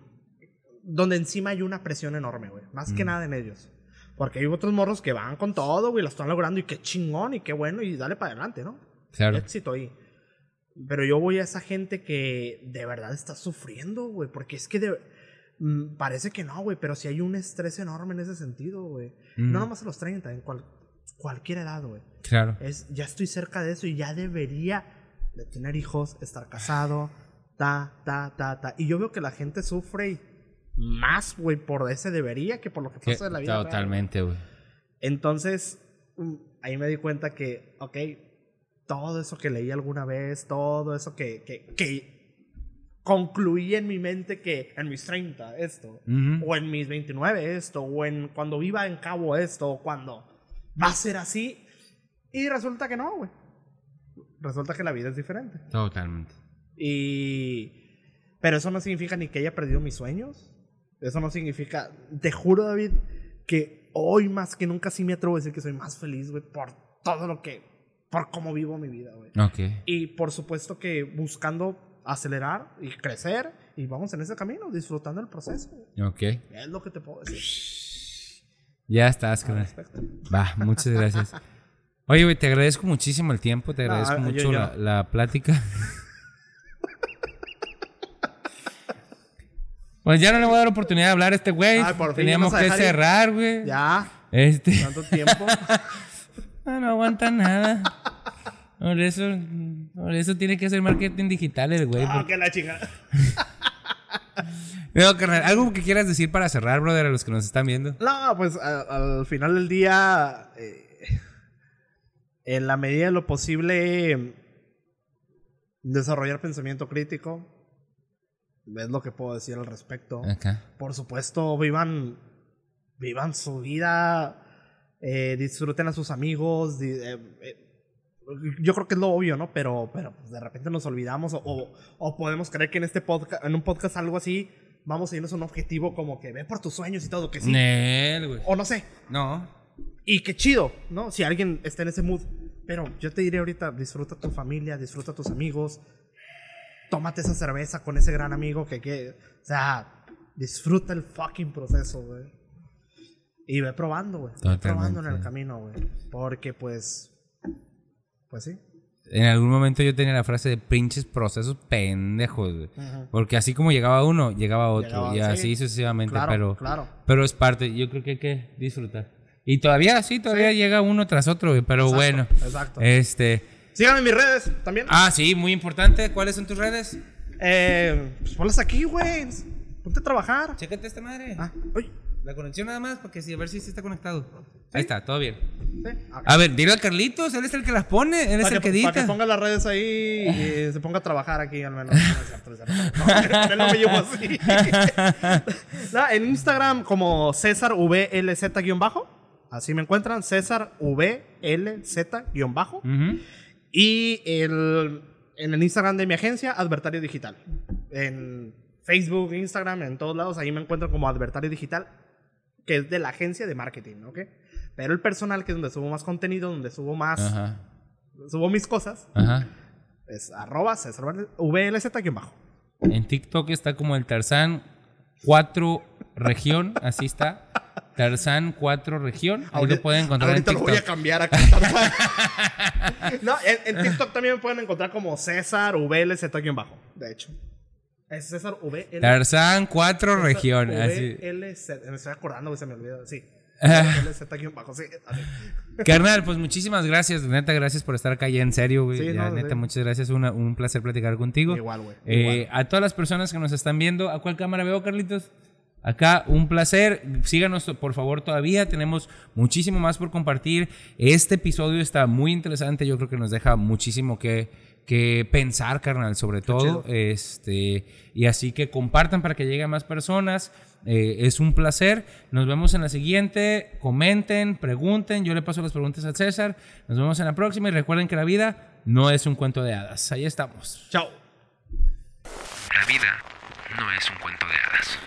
donde encima hay una presión enorme, güey. Más que Mm. nada en ellos. Porque hay otros morros que van con todo, güey, lo están logrando y qué chingón y qué bueno y dale para adelante, ¿no? Claro. Éxito ahí. Pero yo voy a esa gente que de verdad está sufriendo, güey, porque es que de- mm, parece que no, güey, pero sí hay un estrés enorme en ese sentido, güey. Mm. No nomás a los 30, en cual- cualquier edad, güey. Claro. Es, ya estoy cerca de eso y ya debería de tener hijos, estar casado, ta, ta, ta, ta. Y yo veo que la gente sufre y más, güey, por ese debería que por lo que pasa en la vida. totalmente, güey. Entonces, mm, ahí me di cuenta que, ok, todo eso que leí alguna vez, todo eso que, que, que concluí en mi mente que en mis 30 esto, o en mis 29 esto, o en cuando viva en Cabo esto, o cuando va a ser así. Y resulta que no, güey. resulta que la vida es diferente. Totalmente. Y... Pero eso no significa ni que haya perdido mis sueños. Eso no significa... Te juro, David, que hoy más que nunca sí me atrevo a decir que soy más feliz, güey, por todo lo que... Por cómo vivo mi vida, güey. Ok. Y por supuesto que buscando acelerar y crecer y vamos en ese camino, disfrutando el proceso. Ok. Es lo que te puedo decir. Ya estás, al carnal. Va, muchas gracias. Oye, güey, te agradezco muchísimo el tiempo, te agradezco mucho yo la, plática. Pues ya no le voy a dar oportunidad de hablar a este güey. Ay, por fin, Teníamos ¿ya vas a que cerrar, güey. Ya, Este. tanto tiempo. No, no aguanta nada. Por eso, por eso tiene que hacer marketing digital el güey. ah, porque- que la chingada. No, carnal, algo que quieras decir para cerrar, brother, a los que nos están viendo. No, pues a- al final del día, eh, en la medida de lo posible, desarrollar pensamiento crítico. Es lo que puedo decir al respecto. Por supuesto, vivan, vivan su vida, eh, disfruten a sus amigos. eh, eh, yo creo que es lo obvio, ¿no? Pero, pero pues, de repente nos olvidamos o, o- o podemos creer que en este podcast, en un podcast algo así, vamos a irnos a un objetivo como que ve por tus sueños y todo, que sí. Nel. O no sé. No. Y qué chido, ¿no? Si alguien está en ese mood. Pero yo te diré ahorita, disfruta tu familia, disfruta tus amigos. Tómate esa cerveza con ese gran amigo que, que o sea, disfruta el fucking proceso, güey. Y ve probando, güey. Ve probando en el camino, güey. Porque pues, pues sí. En algún momento yo tenía la frase de pinches procesos pendejos, güey. Ujú. Porque así como llegaba uno, llegaba otro. Llegaba- y sí. así sucesivamente. Claro, pero, claro. pero es parte. Yo creo que hay que disfrutar. Y todavía, sí, todavía llega uno tras otro, güey. Pero Exacto, bueno. exacto. Este. Síganme en mis redes también. Ah, sí, muy importante. ¿Cuáles son tus redes? Eh, pues ponlas aquí, güey. Ponte a trabajar. Chécate esta madre. Ah, uy. La conexión nada más, porque sí, a ver si sí está conectado. Ahí está, todo bien. Sí. A ver, dile a Carlitos, él es el que las pone, él es el que que, para que edita. ponga las redes ahí y se ponga a trabajar aquí al menos. No, no me llevo así. No, en Instagram como César VLZ-bajo. Así me encuentran, César VLZ-bajo. Ujú. Y el, en el Instagram de mi agencia, Advertario Digital. En Facebook, Instagram, en todos lados, ahí me encuentro como Advertario Digital, que es de la agencia de marketing, ¿ok? Pero el personal, que es donde subo más contenido, donde subo más, Ajá. subo mis cosas, Ajá. es arroba César VLZ-bajo. En TikTok está como el Tarzán 4 región, así está. Tarzán 4 región. Ahí lo pueden encontrar en ahorita lo voy a cambiar aquí. no, en, en TikTok también me pueden encontrar como César VLZ-bajo, de hecho. Es César VLZ. Tarzán 4 región, así. VLZ. Me estoy acordando, güey, se me olvidó. Sí. Ah. VLZ-bajo, sí. así. Carnal, pues muchísimas gracias. Neta, gracias por estar acá ya en serio, güey. Sí, Ya, no, neta, sí. muchas gracias. Una- un placer platicar contigo. Igual, güey. Eh, a todas las personas que nos están viendo, ¿a cuál cámara veo, Carlitos? Acá, un placer. Síganos, por favor, todavía. Tenemos muchísimo más por compartir. Este episodio está muy interesante. Yo creo que nos deja muchísimo que, que pensar, carnal, sobre todo. Este, y así que compartan para que llegue a más personas. Eh, es un placer. Nos vemos en la siguiente. Comenten, pregunten. Yo le paso las preguntas al César. Nos vemos en la próxima. Y recuerden que la vida no es un cuento de hadas. Ahí estamos. Chao. La vida no es un cuento de hadas.